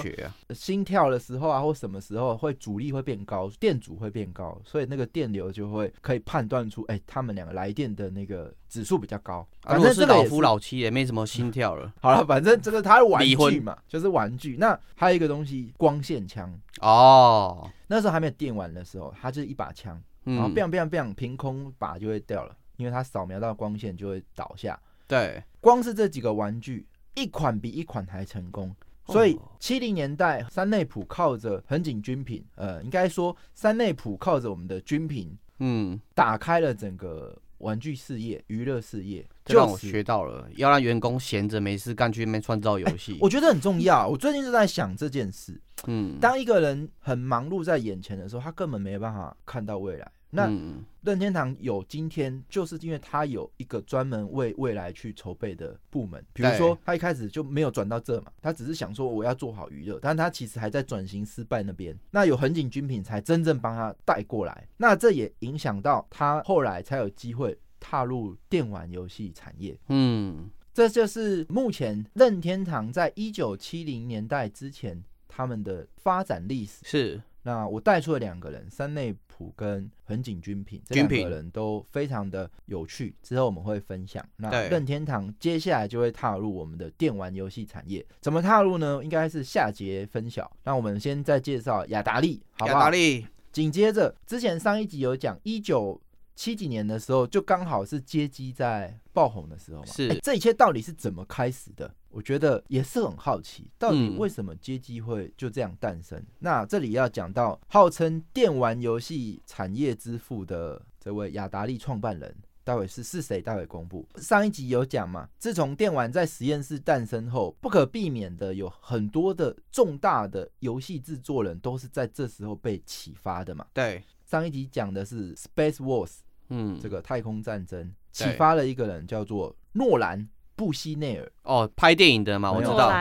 心跳的时候啊，或什么时候会阻力会变高，电阻会变高，所以那个电流就会可以判断出，哎，他们两个来电的那个指数比较高。反正是老夫老妻也没什么心跳了。[laughs] 好了，反正这个他的玩具嘛，就是玩具。那还有一个东西，光线枪哦。那时候还没有电玩的时候，它就是一把枪。然后 biang biang biang，凭空把就会掉了，因为它扫描到光线就会倒下。对，光是这几个玩具，一款比一款还成功。所以七零年代，山内普靠着横井军品，呃，应该说山内普靠着我们的军品，嗯，打开了整个玩具事业、娱乐事业。就让我学到了，要让员工闲着没事干去那边创造游戏。我觉得很重要。我最近就在想这件事。嗯，当一个人很忙碌在眼前的时候，他根本没办法看到未来。那任天堂有今天，就是因为他有一个专门为未来去筹备的部门。比如说，他一开始就没有转到这嘛，他只是想说我要做好娱乐，但他其实还在转型失败那边。那有横井军品才真正帮他带过来，那这也影响到他后来才有机会踏入电玩游戏产业。嗯，这就是目前任天堂在一九七零年代之前他们的发展历史。是。那我带出了两个人，山内普跟横井军平，这两个人都非常的有趣。之后我们会分享。那任天堂接下来就会踏入我们的电玩游戏产业，怎么踏入呢？应该是下节分晓。那我们先再介绍雅达利，好不好？雅达利。紧接着，之前上一集有讲一九七几年的时候，就刚好是街机在爆红的时候嘛。是。欸，这一切到底是怎么开始的？我觉得也是很好奇，到底为什么街机会就这样诞生？嗯、那这里要讲到号称电玩游戏产业之父的这位雅达利创办人，待会是是谁？待会公布。上一集有讲嘛，自从电玩在实验室诞生后，不可避免的有很多的重大的游戏制作人都是在这时候被启发的嘛。对，上一集讲的是 Space Wars，嗯，这个太空战争启发了一个人叫做诺兰。布希内尔哦，拍电影的嘛，我知道。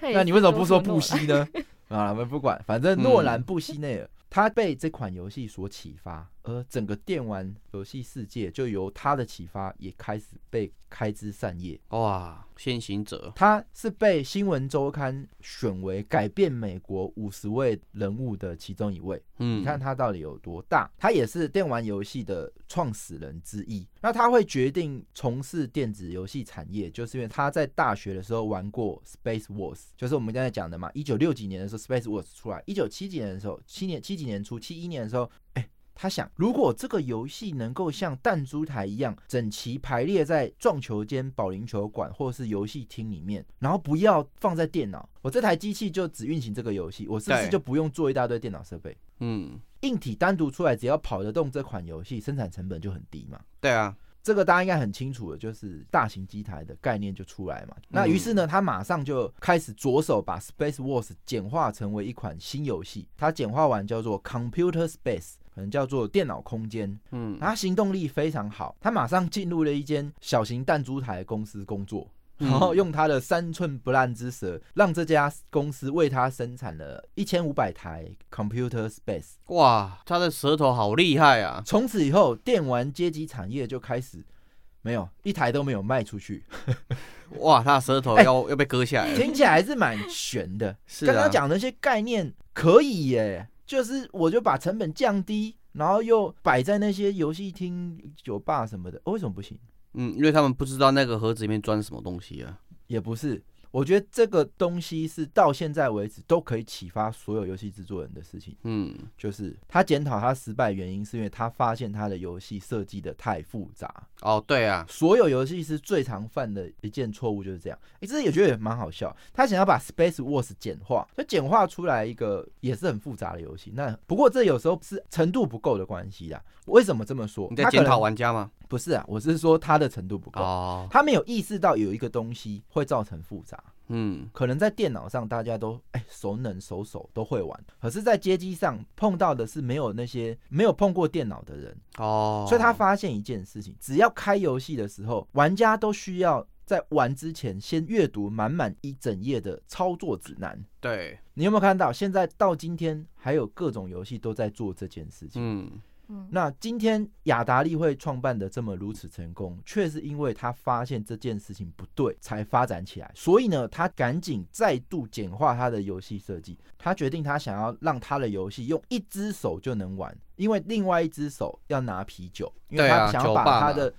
那你为什么不说布希呢？啊，我们不管，反正诺兰布希内尔，他被这款游戏所启发。而整个电玩游戏世界就由他的启发，也开始被开枝散叶。哇，先行者，他是被新闻周刊选为改变美国五十位人物的其中一位。嗯，你看他到底有多大？他也是电玩游戏的创始人之一。那他会决定从事电子游戏产业，就是因为他在大学的时候玩过 Space Wars，就是我们刚才讲的嘛。一九六几年的时候，Space Wars 出来；一九七几年的时候，七年七几年初，七一年的时候，哎。他想，如果这个游戏能够像弹珠台一样整齐排列在撞球间、保龄球馆或是游戏厅里面，然后不要放在电脑，我这台机器就只运行这个游戏，我是不是就不用做一大堆电脑设备？嗯，硬体单独出来，只要跑得动这款游戏，生产成本就很低嘛。对啊。这个大家应该很清楚的，就是大型机台的概念就出来嘛。那于是呢，他马上就开始着手把 Space Wars 简化成为一款新游戏。他简化完叫做 Computer Space，可能叫做电脑空间。嗯，他行动力非常好，他马上进入了一间小型弹珠台公司工作。然后用他的三寸不烂之舌，让这家公司为他生产了一千五百台 Computer Space。哇，他的舌头好厉害啊！从此以后，电玩街机产业就开始没有一台都没有卖出去。[laughs] 哇，他的舌头要、欸、要被割下来，听起来还是蛮悬的。[laughs] 是刚刚讲的那些概念可以耶，就是我就把成本降低，然后又摆在那些游戏厅、酒吧什么的，为什么不行？嗯，因为他们不知道那个盒子里面装什么东西啊，也不是。我觉得这个东西是到现在为止都可以启发所有游戏制作人的事情。嗯，就是他检讨他失败原因，是因为他发现他的游戏设计的太复杂。哦，对啊，所有游戏是最常犯的一件错误就是这样。哎，这也觉得也蛮好笑。他想要把 Space Wars 简化，就简化出来一个也是很复杂的游戏。那不过这有时候是程度不够的关系啦。为什么这么说？你在检讨玩家吗？不是啊，我是说他的程度不够。哦，他没有意识到有一个东西会造成复杂。嗯，可能在电脑上大家都哎、欸、熟能熟手都会玩，可是，在街机上碰到的是没有那些没有碰过电脑的人哦，所以他发现一件事情，只要开游戏的时候，玩家都需要在玩之前先阅读满满一整页的操作指南。对，你有没有看到？现在到今天还有各种游戏都在做这件事情。嗯。那今天雅达利会创办的这么如此成功，却是因为他发现这件事情不对才发展起来。所以呢，他赶紧再度简化他的游戏设计。他决定他想要让他的游戏用一只手就能玩，因为另外一只手要拿啤酒，因为他想要把他的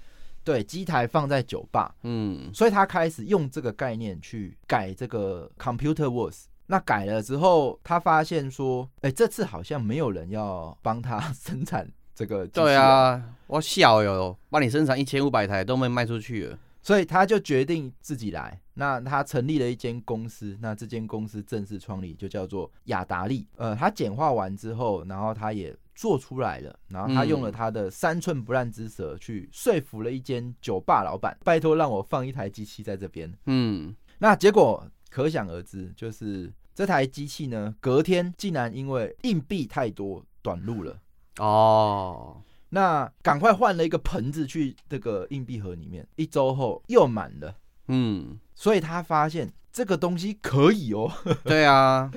对机台放在酒吧。嗯，所以他开始用这个概念去改这个 Computer Wars。那改了之后，他发现说，哎，这次好像没有人要帮他 [laughs] 生产。这个对啊，我小哟，帮你生产一千五百台都没卖出去了，所以他就决定自己来。那他成立了一间公司，那这间公司正式创立就叫做雅达利。呃，他简化完之后，然后他也做出来了，然后他用了他的三寸不烂之舌去说服了一间酒吧老板，拜托让我放一台机器在这边。嗯，那结果可想而知，就是这台机器呢，隔天竟然因为硬币太多短路了。哦，那赶快换了一个盆子去这个硬币盒里面，一周后又满了。嗯，所以他发现这个东西可以哦。[laughs] 对啊，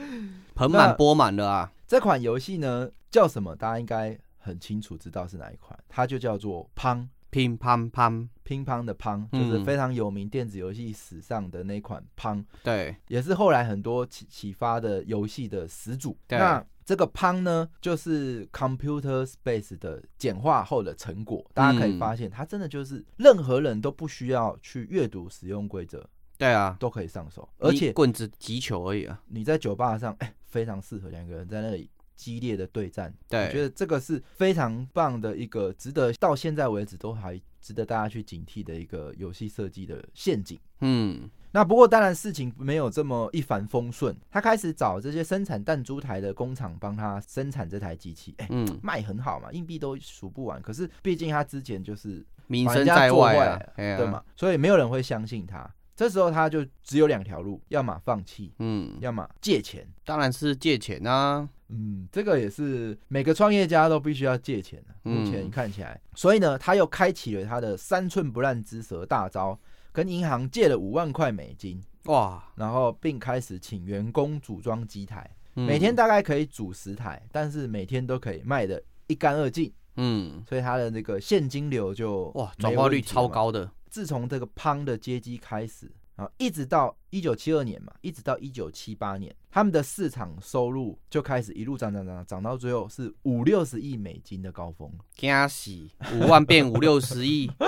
盆满钵满了啊。这款游戏呢叫什么？大家应该很清楚知道是哪一款，它就叫做乓乒乓乓乒乓的乓，就是非常有名电子游戏史上的那款乓。对，也是后来很多启启发的游戏的始祖。对。那这个 Pong 呢，就是 Computer Space 的简化后的成果。大家可以发现，它真的就是任何人都不需要去阅读使用规则，对啊，都可以上手。而且棍子击球而已啊，你在酒吧上，哎，非常适合两个人在那里激烈的对战。对，我觉得这个是非常棒的一个，值得到现在为止都还值得大家去警惕的一个游戏设计的陷阱。嗯。那不过当然事情没有这么一帆风顺，他开始找这些生产弹珠台的工厂帮他生产这台机器，哎、欸，嗯，卖很好嘛，硬币都数不完。可是毕竟他之前就是名声在外啊，对嘛，所以没有人会相信他。这时候他就只有两条路，要么放弃，嗯，要么借钱。当然是借钱啊，嗯，这个也是每个创业家都必须要借钱的。目前看起来，所以呢，他又开启了他的三寸不烂之舌大招。跟银行借了五万块美金，哇！然后并开始请员工组装机台，每天大概可以组十台，但是每天都可以卖的一干二净，嗯，所以他的那个现金流就哇，转化率超高的。自从这个 Pong 的街机开始啊，一直到一九七二年嘛，一直到一九七八年，他们的市场收入就开始一路涨涨涨，涨到最后是五六十亿美金的高峰，惊死，五万变五六十亿。[laughs]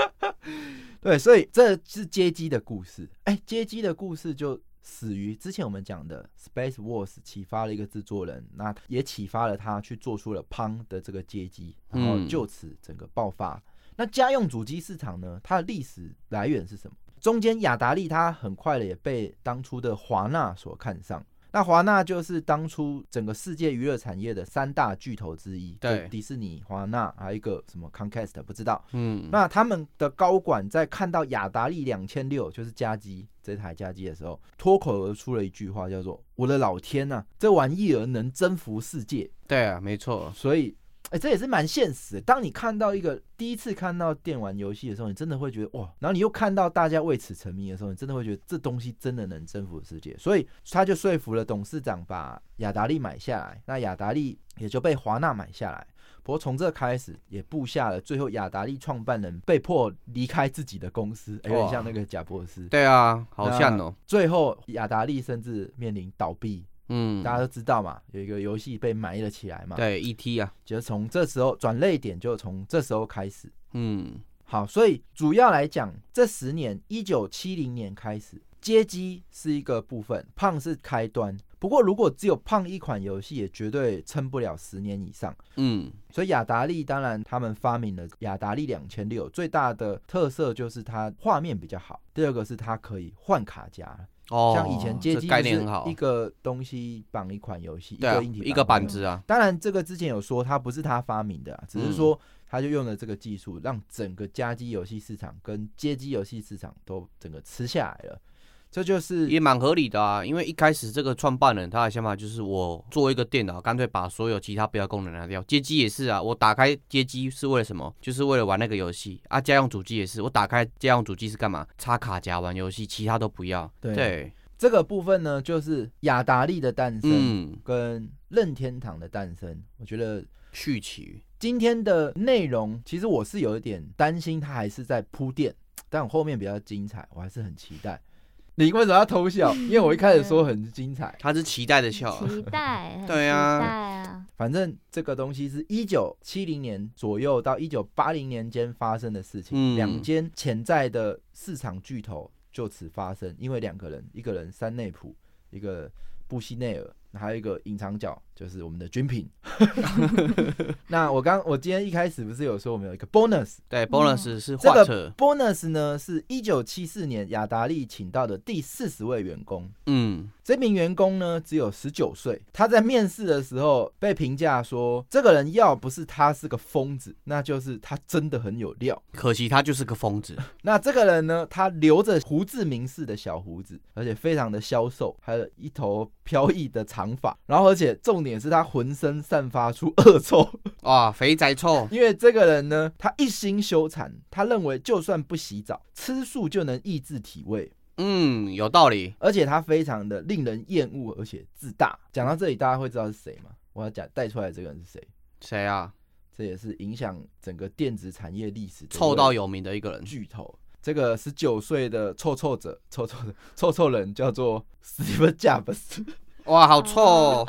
对，所以这是街机的故事。哎，街机的故事就死于之前我们讲的 Space Wars 启发了一个制作人，那也启发了他去做出了 Pong 的这个街机，然后就此整个爆发。那家用主机市场呢？它的历史来源是什么？中间雅达利它很快的也被当初的华纳所看上。那华纳就是当初整个世界娱乐产业的三大巨头之一，对，迪士尼、华纳，还有一个什么 Comcast 不知道。嗯，那他们的高管在看到雅达利两千六就是加机这台加机的时候，脱口而出了一句话，叫做“我的老天呐，这玩意儿能征服世界。”对啊，没错，所以。哎、欸，这也是蛮现实的。当你看到一个第一次看到电玩游戏的时候，你真的会觉得哇，然后你又看到大家为此沉迷的时候，你真的会觉得这东西真的能征服世界。所以他就说服了董事长把雅达利买下来，那雅达利也就被华纳买下来。不过从这开始也布下了最后雅达利创办人被迫离开自己的公司，有点像那个贾博斯。对啊，好像哦。最后雅达利甚至面临倒闭。嗯，大家都知道嘛，有一个游戏被埋了起来嘛。对，E.T. 啊，就是从这时候转泪点，就从这时候开始。嗯，好，所以主要来讲，这十年，一九七零年开始，街机是一个部分，Pong 是开端。不过，如果只有 Pong 一款游戏，也绝对撑不了十年以上。嗯，所以雅达利当然他们发明了雅达利两千六，最大的特色就是它画面比较好。第二个是它可以换卡夹。哦，像以前街机就是一个东西绑一款游戏，一个硬体一个板子啊。当然，这个之前有说它不是他发明的，啊只是说他就用了这个技术，让整个家机游戏市场跟街机游戏市场都整个吃下来了。这就是也蛮合理的啊，因为一开始这个创办人他的想法就是我做一个电脑，干脆把所有其他不要功能拿掉。街机也是啊，我打开街机是为了什么？就是为了玩那个游戏啊。家用主机也是，我打开家用主机是干嘛？插卡夹玩游戏，其他都不要。对，对这个部分呢，就是雅达利的诞生跟任天堂的诞生。嗯、我觉得续集今天的内容，其实我是有一点担心，它还是在铺垫，但我后面比较精彩，我还是很期待。你为什么要偷笑？因为我一开始说很精彩，他是期待的笑，期待，对啊，啊反正这个东西是一九七零年左右到一九八零年间发生的事情，两间潜在的市场巨头就此发生，因为两个人，一个人山内普，一个布希内尔。还有一个隐藏角，就是我们的军品。[laughs] 那我刚我今天一开始不是有说我们有一个 bonus？对，bonus 是画册。这个 bonus 呢，是一九七四年雅达利请到的第四十位员工。嗯。这名员工呢，只有十九岁。他在面试的时候被评价说，这个人要不是他是个疯子，那就是他真的很有料。可惜他就是个疯子。[laughs] 那这个人呢，他留着胡志明式的小胡子，而且非常的消瘦，还有一头飘逸的长发。然后，而且重点是他浑身散发出恶臭，[laughs] 啊，肥宅臭。因为这个人呢，他一心修禅，他认为就算不洗澡，吃素就能抑制体味。嗯，有道理，而且他非常的令人厌恶，而且自大。讲到这里，大家会知道是谁吗？我要讲带出来的这个人是谁？谁啊？这也是影响整个电子产业历史臭到有名的一个人，巨头。这个十九岁的臭臭者，臭臭的臭臭人叫做 Steve Jobs。哇，好臭哦！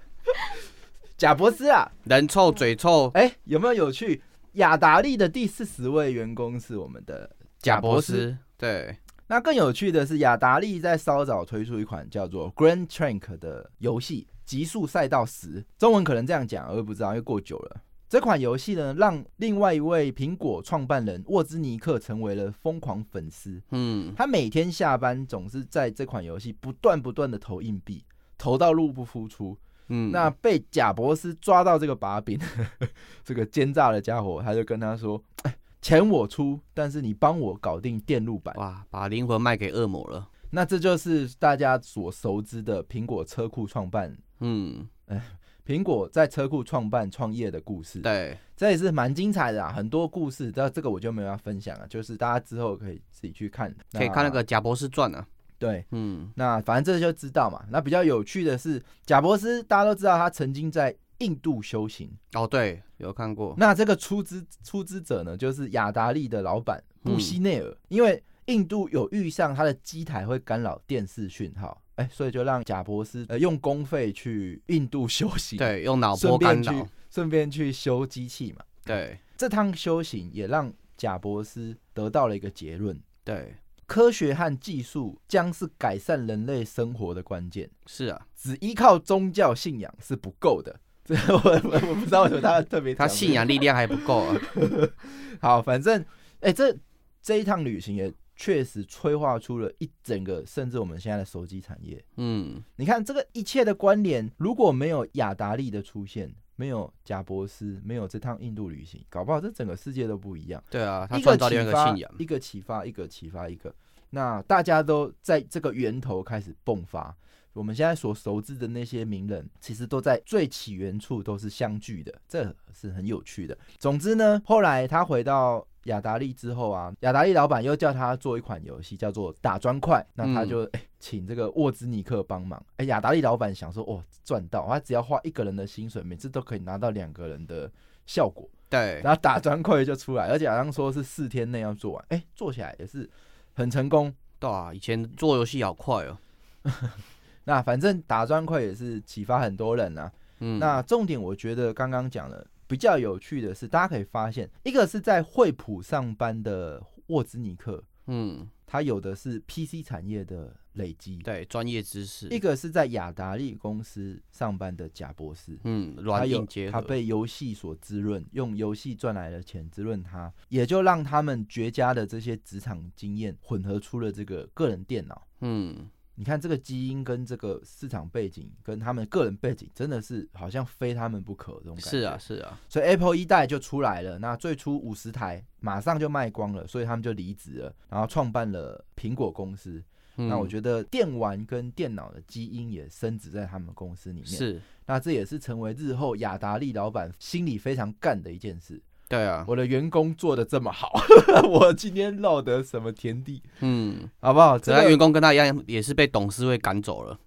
[laughs] 贾伯斯啊，人臭嘴臭。哎，有没有有趣？雅达利的第四十位员工是我们的贾伯斯，对。那更有趣的是，雅达利在稍早推出一款叫做《Grand Trank》的游戏，《极速赛道十》，中文可能这样讲，我也不知道，因为过久了。这款游戏呢，让另外一位苹果创办人沃兹尼克成为了疯狂粉丝。嗯，他每天下班总是在这款游戏不断不断的投硬币，投到入不敷出。嗯，那被贾博斯抓到这个把柄，[laughs] 这个奸诈的家伙，他就跟他说。钱我出，但是你帮我搞定电路板。哇，把灵魂卖给恶魔了。那这就是大家所熟知的苹果车库创办。嗯，哎，苹果在车库创办创业的故事。对，这也是蛮精彩的啊，很多故事。但这个我就没有要分享了，就是大家之后可以自己去看，可以看那个贾博士传啊。对，嗯，那反正这就知道嘛。那比较有趣的是，贾博士大家都知道，他曾经在。印度修行哦，对，有看过。那这个出资出资者呢，就是雅达利的老板布希内尔。嗯、因为印度有遇上他的机台会干扰电视讯号，哎、欸，所以就让贾伯斯呃用公费去印度修行，对，用脑波干扰，顺便去修机器嘛。对，这趟修行也让贾伯斯得到了一个结论。对，科学和技术将是改善人类生活的关键。是啊，只依靠宗教信仰是不够的。[laughs] 这我我 [laughs] 我不知道为什么他特别，他信仰力量还不够啊。[laughs] 好，反正哎、欸，这这一趟旅行也确实催化出了一整个，甚至我们现在的手机产业。嗯，你看这个一切的关联，如果没有雅达利的出现。没有贾博斯，没有这趟印度旅行，搞不好这整个世界都不一样。对啊，他创造了一个信仰，一个启发，一个启发，一个。那大家都在这个源头开始迸发。我们现在所熟知的那些名人，其实都在最起源处都是相聚的，这是很有趣的。总之呢，后来他回到。雅达利之后啊，雅达利老板又叫他做一款游戏，叫做打砖块。那他就、嗯欸、请这个沃兹尼克帮忙。哎、欸，雅达利老板想说，哦，赚到，他只要花一个人的薪水，每次都可以拿到两个人的效果。对，然后打砖块就出来，而且好像说是四天内要做完。哎、欸，做起来也是很成功。对啊，以前做游戏好快哦。[laughs] 那反正打砖块也是启发很多人啊。嗯，那重点我觉得刚刚讲了。比较有趣的是，大家可以发现，一个是在惠普上班的沃兹尼克，嗯，他有的是 PC 产业的累积，对，专业知识；一个是在雅达利公司上班的贾博士，嗯，软硬结合，他被游戏所滋润，用游戏赚来的钱滋润他，也就让他们绝佳的这些职场经验混合出了这个个人电脑，嗯。你看这个基因跟这个市场背景跟他们个人背景，真的是好像非他们不可这种感觉。是啊，是啊。所以 Apple 一代就出来了，那最初五十台马上就卖光了，所以他们就离职了，然后创办了苹果公司。嗯。那我觉得电玩跟电脑的基因也深植在他们公司里面。是。那这也是成为日后雅达利老板心里非常干的一件事。对啊，我的员工做的这么好，[laughs] 我今天落得什么田地？嗯，好不好？只要员工跟他一样，也是被董事会赶走了。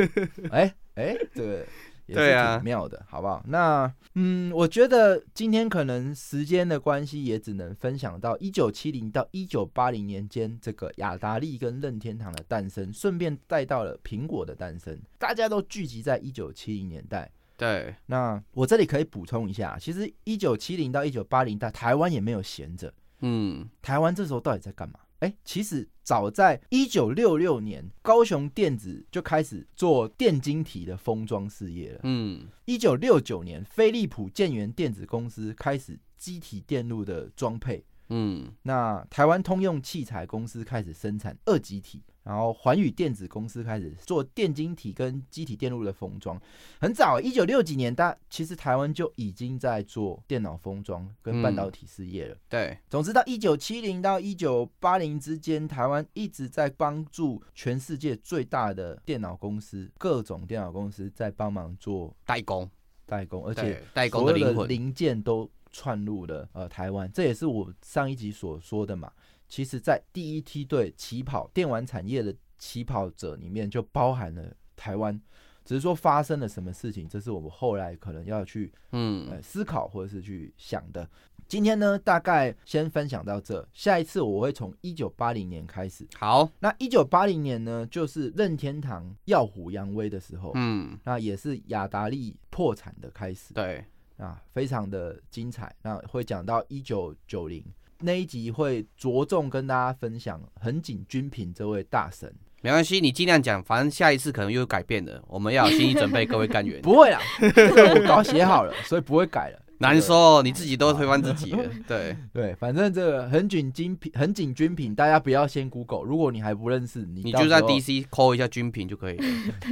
[laughs] 哎哎，这个也是挺妙的，好不好？那嗯，我觉得今天可能时间的关系，也只能分享到一九七零到一九八零年间这个雅达利跟任天堂的诞生，顺便带到了苹果的诞生，大家都聚集在一九七零年代。对，那我这里可以补充一下，其实一九七零到一九八零代，台湾也没有闲着。嗯，台湾这时候到底在干嘛？哎，其实早在一九六六年，高雄电子就开始做电晶体的封装事业了。嗯，一九六九年，飞利浦建元电子公司开始机体电路的装配。嗯，那台湾通用器材公司开始生产二极体。然后环宇电子公司开始做电晶体跟机体电路的封装，很早，一九六几年，大其实台湾就已经在做电脑封装跟半导体事业了。嗯、对，总之到一九七零到一九八零之间，台湾一直在帮助全世界最大的电脑公司，各种电脑公司在帮忙做代工，代工，而且代工的零件都串入了呃台湾，这也是我上一集所说的嘛。其实，在第一梯队起跑电玩产业的起跑者里面，就包含了台湾。只是说发生了什么事情，这是我们后来可能要去嗯思考或者是去想的。今天呢，大概先分享到这。下一次我会从一九八零年开始。好，那一九八零年呢，就是任天堂耀虎扬威的时候。嗯，那也是雅达利破产的开始。对，啊，非常的精彩。那会讲到一九九零。那一集会着重跟大家分享横井军平这位大神。没关系，你尽量讲，反正下一次可能又改变了，我们要有心理准备。各位干员，不会啦，我稿写好了，所以不会改了。难说，你自己都推翻自己了。对对，反正这个横井军品，横井军品，大家不要先 Google，如果你还不认识，你你就在 DC 抠一下军品就可以了。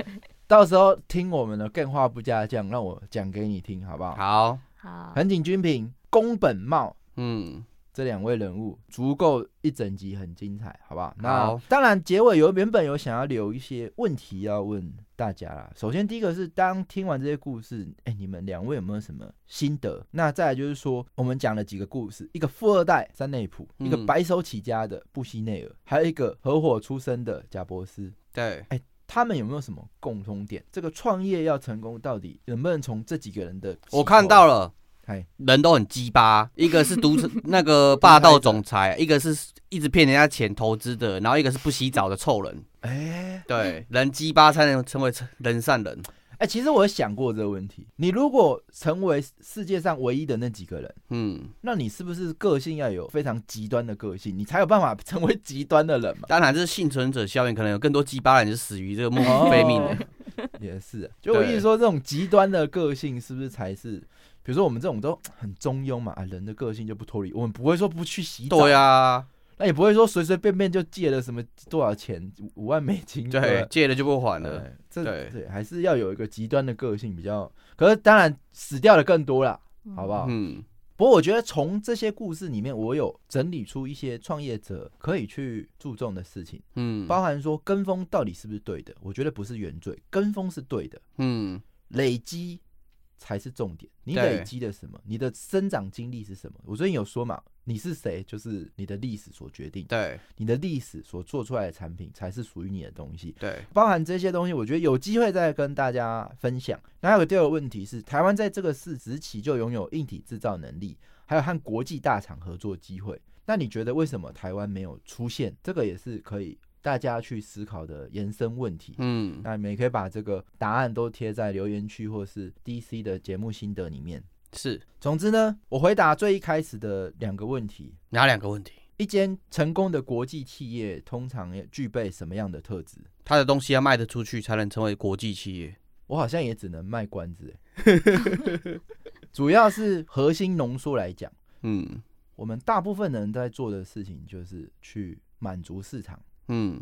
[laughs] 到时候听我们的更话不加酱，让我讲给你听，好不好？好，好。横井军平，宫本茂，嗯。这两位人物足够一整集很精彩，好不好？那当然，结尾有原本有想要留一些问题要问大家啦。首先，第一个是当听完这些故事，哎，你们两位有没有什么心得？那再来就是说，我们讲了几个故事，一个富二代山内普，一个白手起家的布希内尔，还有一个合伙出身的贾伯斯。对，哎，他们有没有什么共通点？这个创业要成功，到底能不能从这几个人的？我看到了。人都很鸡巴，一个是独那个霸道总裁，[laughs] 一个是一直骗人家钱投资的，然后一个是不洗澡的臭人。哎、欸，对，人鸡巴才能成为人善人。哎，其实我有想过这个问题，你如果成为世界上唯一的那几个人，嗯，那你是不是个性要有非常极端的个性，你才有办法成为极端的人嘛？当然，这是幸存者效应，可能有更多鸡巴人就死于这个莫名非命的。也是，就我意思说，这种极端的个性是不是才是？比如说我们这种都很中庸嘛，啊，人的个性就不脱离，我们不会说不去洗澡，对呀。那也不会说随随便便就借了什么多少钱五万美金，对，借了就不还了。对，这对对，还是要有一个极端的个性比较。可是当然死掉的更多了，好不好？嗯。不过我觉得从这些故事里面，我有整理出一些创业者可以去注重的事情。嗯，包含说跟风到底是不是对的？我觉得不是原罪，跟风是对的。嗯，累积。才是重点。你累积的什么？你的生长经历是什么？我最近有说嘛，你是谁，就是你的历史所决定。对，你的历史所做出来的产品才是属于你的东西。对，包含这些东西，我觉得有机会再跟大家分享。那还有第二个问题是，台湾在这个市值期就拥有硬体制造能力，还有和国际大厂合作机会。那你觉得为什么台湾没有出现？这个也是可以。大家去思考的延伸问题，嗯，那你们也可以把这个答案都贴在留言区或是 DC 的节目心得里面。是，总之呢，我回答最一开始的两个问题。哪两个问题？一间成功的国际企业通常具备什么样的特质？他的东西要卖得出去，才能成为国际企业。我好像也只能卖关子。[laughs] 主要是核心浓缩来讲，嗯，我们大部分人在做的事情就是去满足市场。嗯，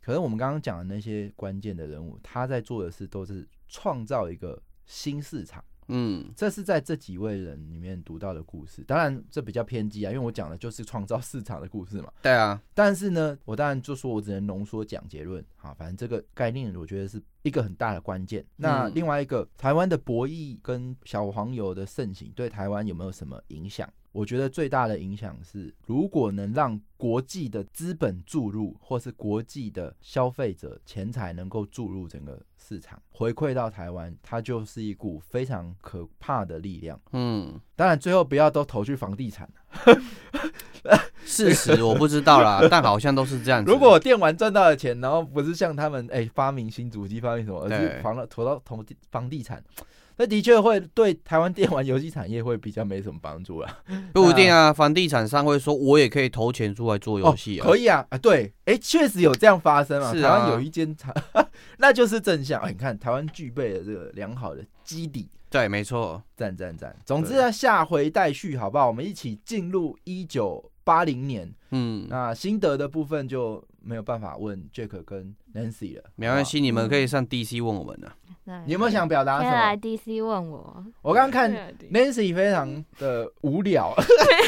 可是我们刚刚讲的那些关键的人物，他在做的事都是创造一个新市场。嗯，这是在这几位人里面读到的故事。当然，这比较偏激啊，因为我讲的就是创造市场的故事嘛。对啊，但是呢，我当然就说我只能浓缩讲结论。好，反正这个概念，我觉得是一个很大的关键。那另外一个，台湾的博弈跟小黄油的盛行，对台湾有没有什么影响？我觉得最大的影响是，如果能让国际的资本注入，或是国际的消费者钱财能够注入整个市场，回馈到台湾，它就是一股非常可怕的力量。嗯，当然最后不要都投去房地产。事实我不知道啦，但好像都是这样子。[laughs] 如果电玩赚到的钱，然后不是像他们哎、欸、发明新主机，发明什么，而是房了投到投房地产。那的确会对台湾电玩游戏产业会比较没什么帮助啦，[laughs] 不一定啊。房地产商会说，我也可以投钱出来做游戏啊，可以啊，啊对，哎，确实有这样发生啊。台湾有一间厂，[laughs] 那就是正向。你看，台湾具备了这个良好的基底，对，没错，赞赞赞。总之呢，下回待续，好不好？我们一起进入一九八零年，嗯，那心得的部分就没有办法问 Jack 跟 Nancy 了，没关系，你们可以上 DC 问我们啊。你有没有想表达什么？来 DC 问我。我刚刚看 Nancy 非常的无聊。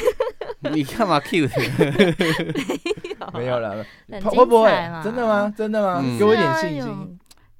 [laughs] 你干嘛 cute？[laughs] 没有了，会不会？真的吗？真的吗？给我一点信心。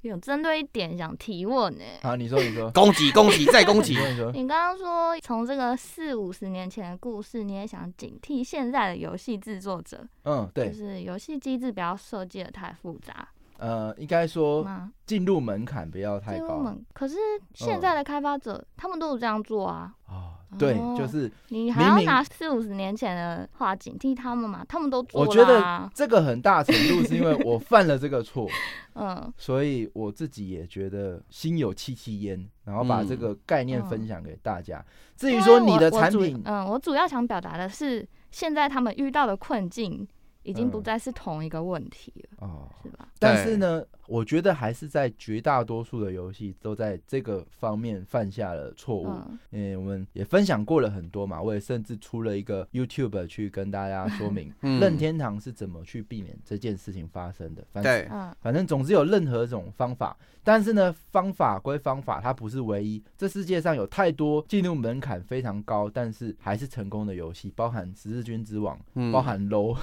有针对一点想提问呢。好，你说，你说。[laughs] 攻击，攻击，再攻击。你刚刚说从这个四五十年前的故事，你也想警惕现在的游戏制作者。嗯，对。就是游戏机制不要设计的太复杂。呃，应该说进入门槛不要太高。可是现在的开发者，嗯、他们都有这样做啊。哦，对，就是你还要拿四五十年前的话警惕他们嘛？他们都做了。我觉得这个很大程度是因为我 [laughs] 犯了这个错，嗯，所以我自己也觉得心有戚戚焉，然后把这个概念分享给大家。嗯、至于说你的产品，嗯，我主要想表达的是，现在他们遇到的困境。已经不再是同一个问题了，嗯、哦，是吧？但是呢，我觉得还是在绝大多数的游戏都在这个方面犯下了错误。嗯，因为我们也分享过了很多嘛，我也甚至出了一个 YouTube 去跟大家说明，[laughs] 任天堂是怎么去避免这件事情发生的。反正对，反正总之有任何种方法，但是呢，方法归方法，它不是唯一。这世界上有太多进入门槛非常高，但是还是成功的游戏，包含《十字军之王》，包含 LOL。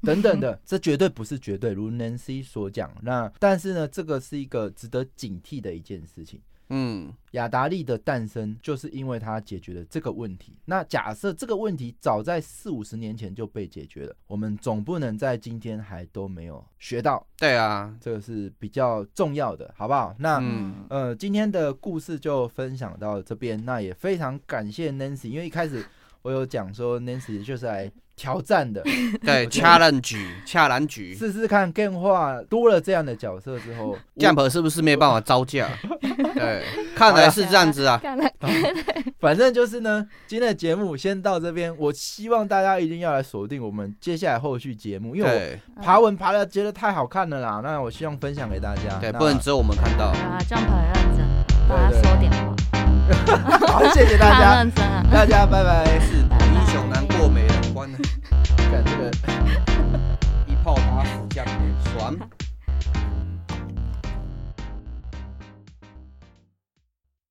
[laughs] 等等的，这绝对不是绝对，如 Nancy 所讲。那但是呢，这个是一个值得警惕的一件事情。嗯，雅达利的诞生就是因为它解决了这个问题。那假设这个问题早在四五十年前就被解决了，我们总不能在今天还都没有学到。对啊，这个是比较重要的，好不好？那、嗯、呃，今天的故事就分享到这边。那也非常感谢 Nancy，因为一开始我有讲说 Nancy 就是来。挑战的，[laughs] 对，掐烂局，掐烂局，试试看变化多了这样的角色之后，Jump 是不是没有办法招架？[laughs] 对，看来是这样子啊。[laughs] 反正就是呢，今天的节目先到这边。我希望大家一定要来锁定我们接下来后续节目，因为我爬文爬的觉得太好看了啦。那我希望分享给大家，对，不能只有我们看到。啊，Jump 很认真，帮他说点话。好，谢谢大家，大家拜拜。是美人关，看这个 [laughs] 一炮打死将爽。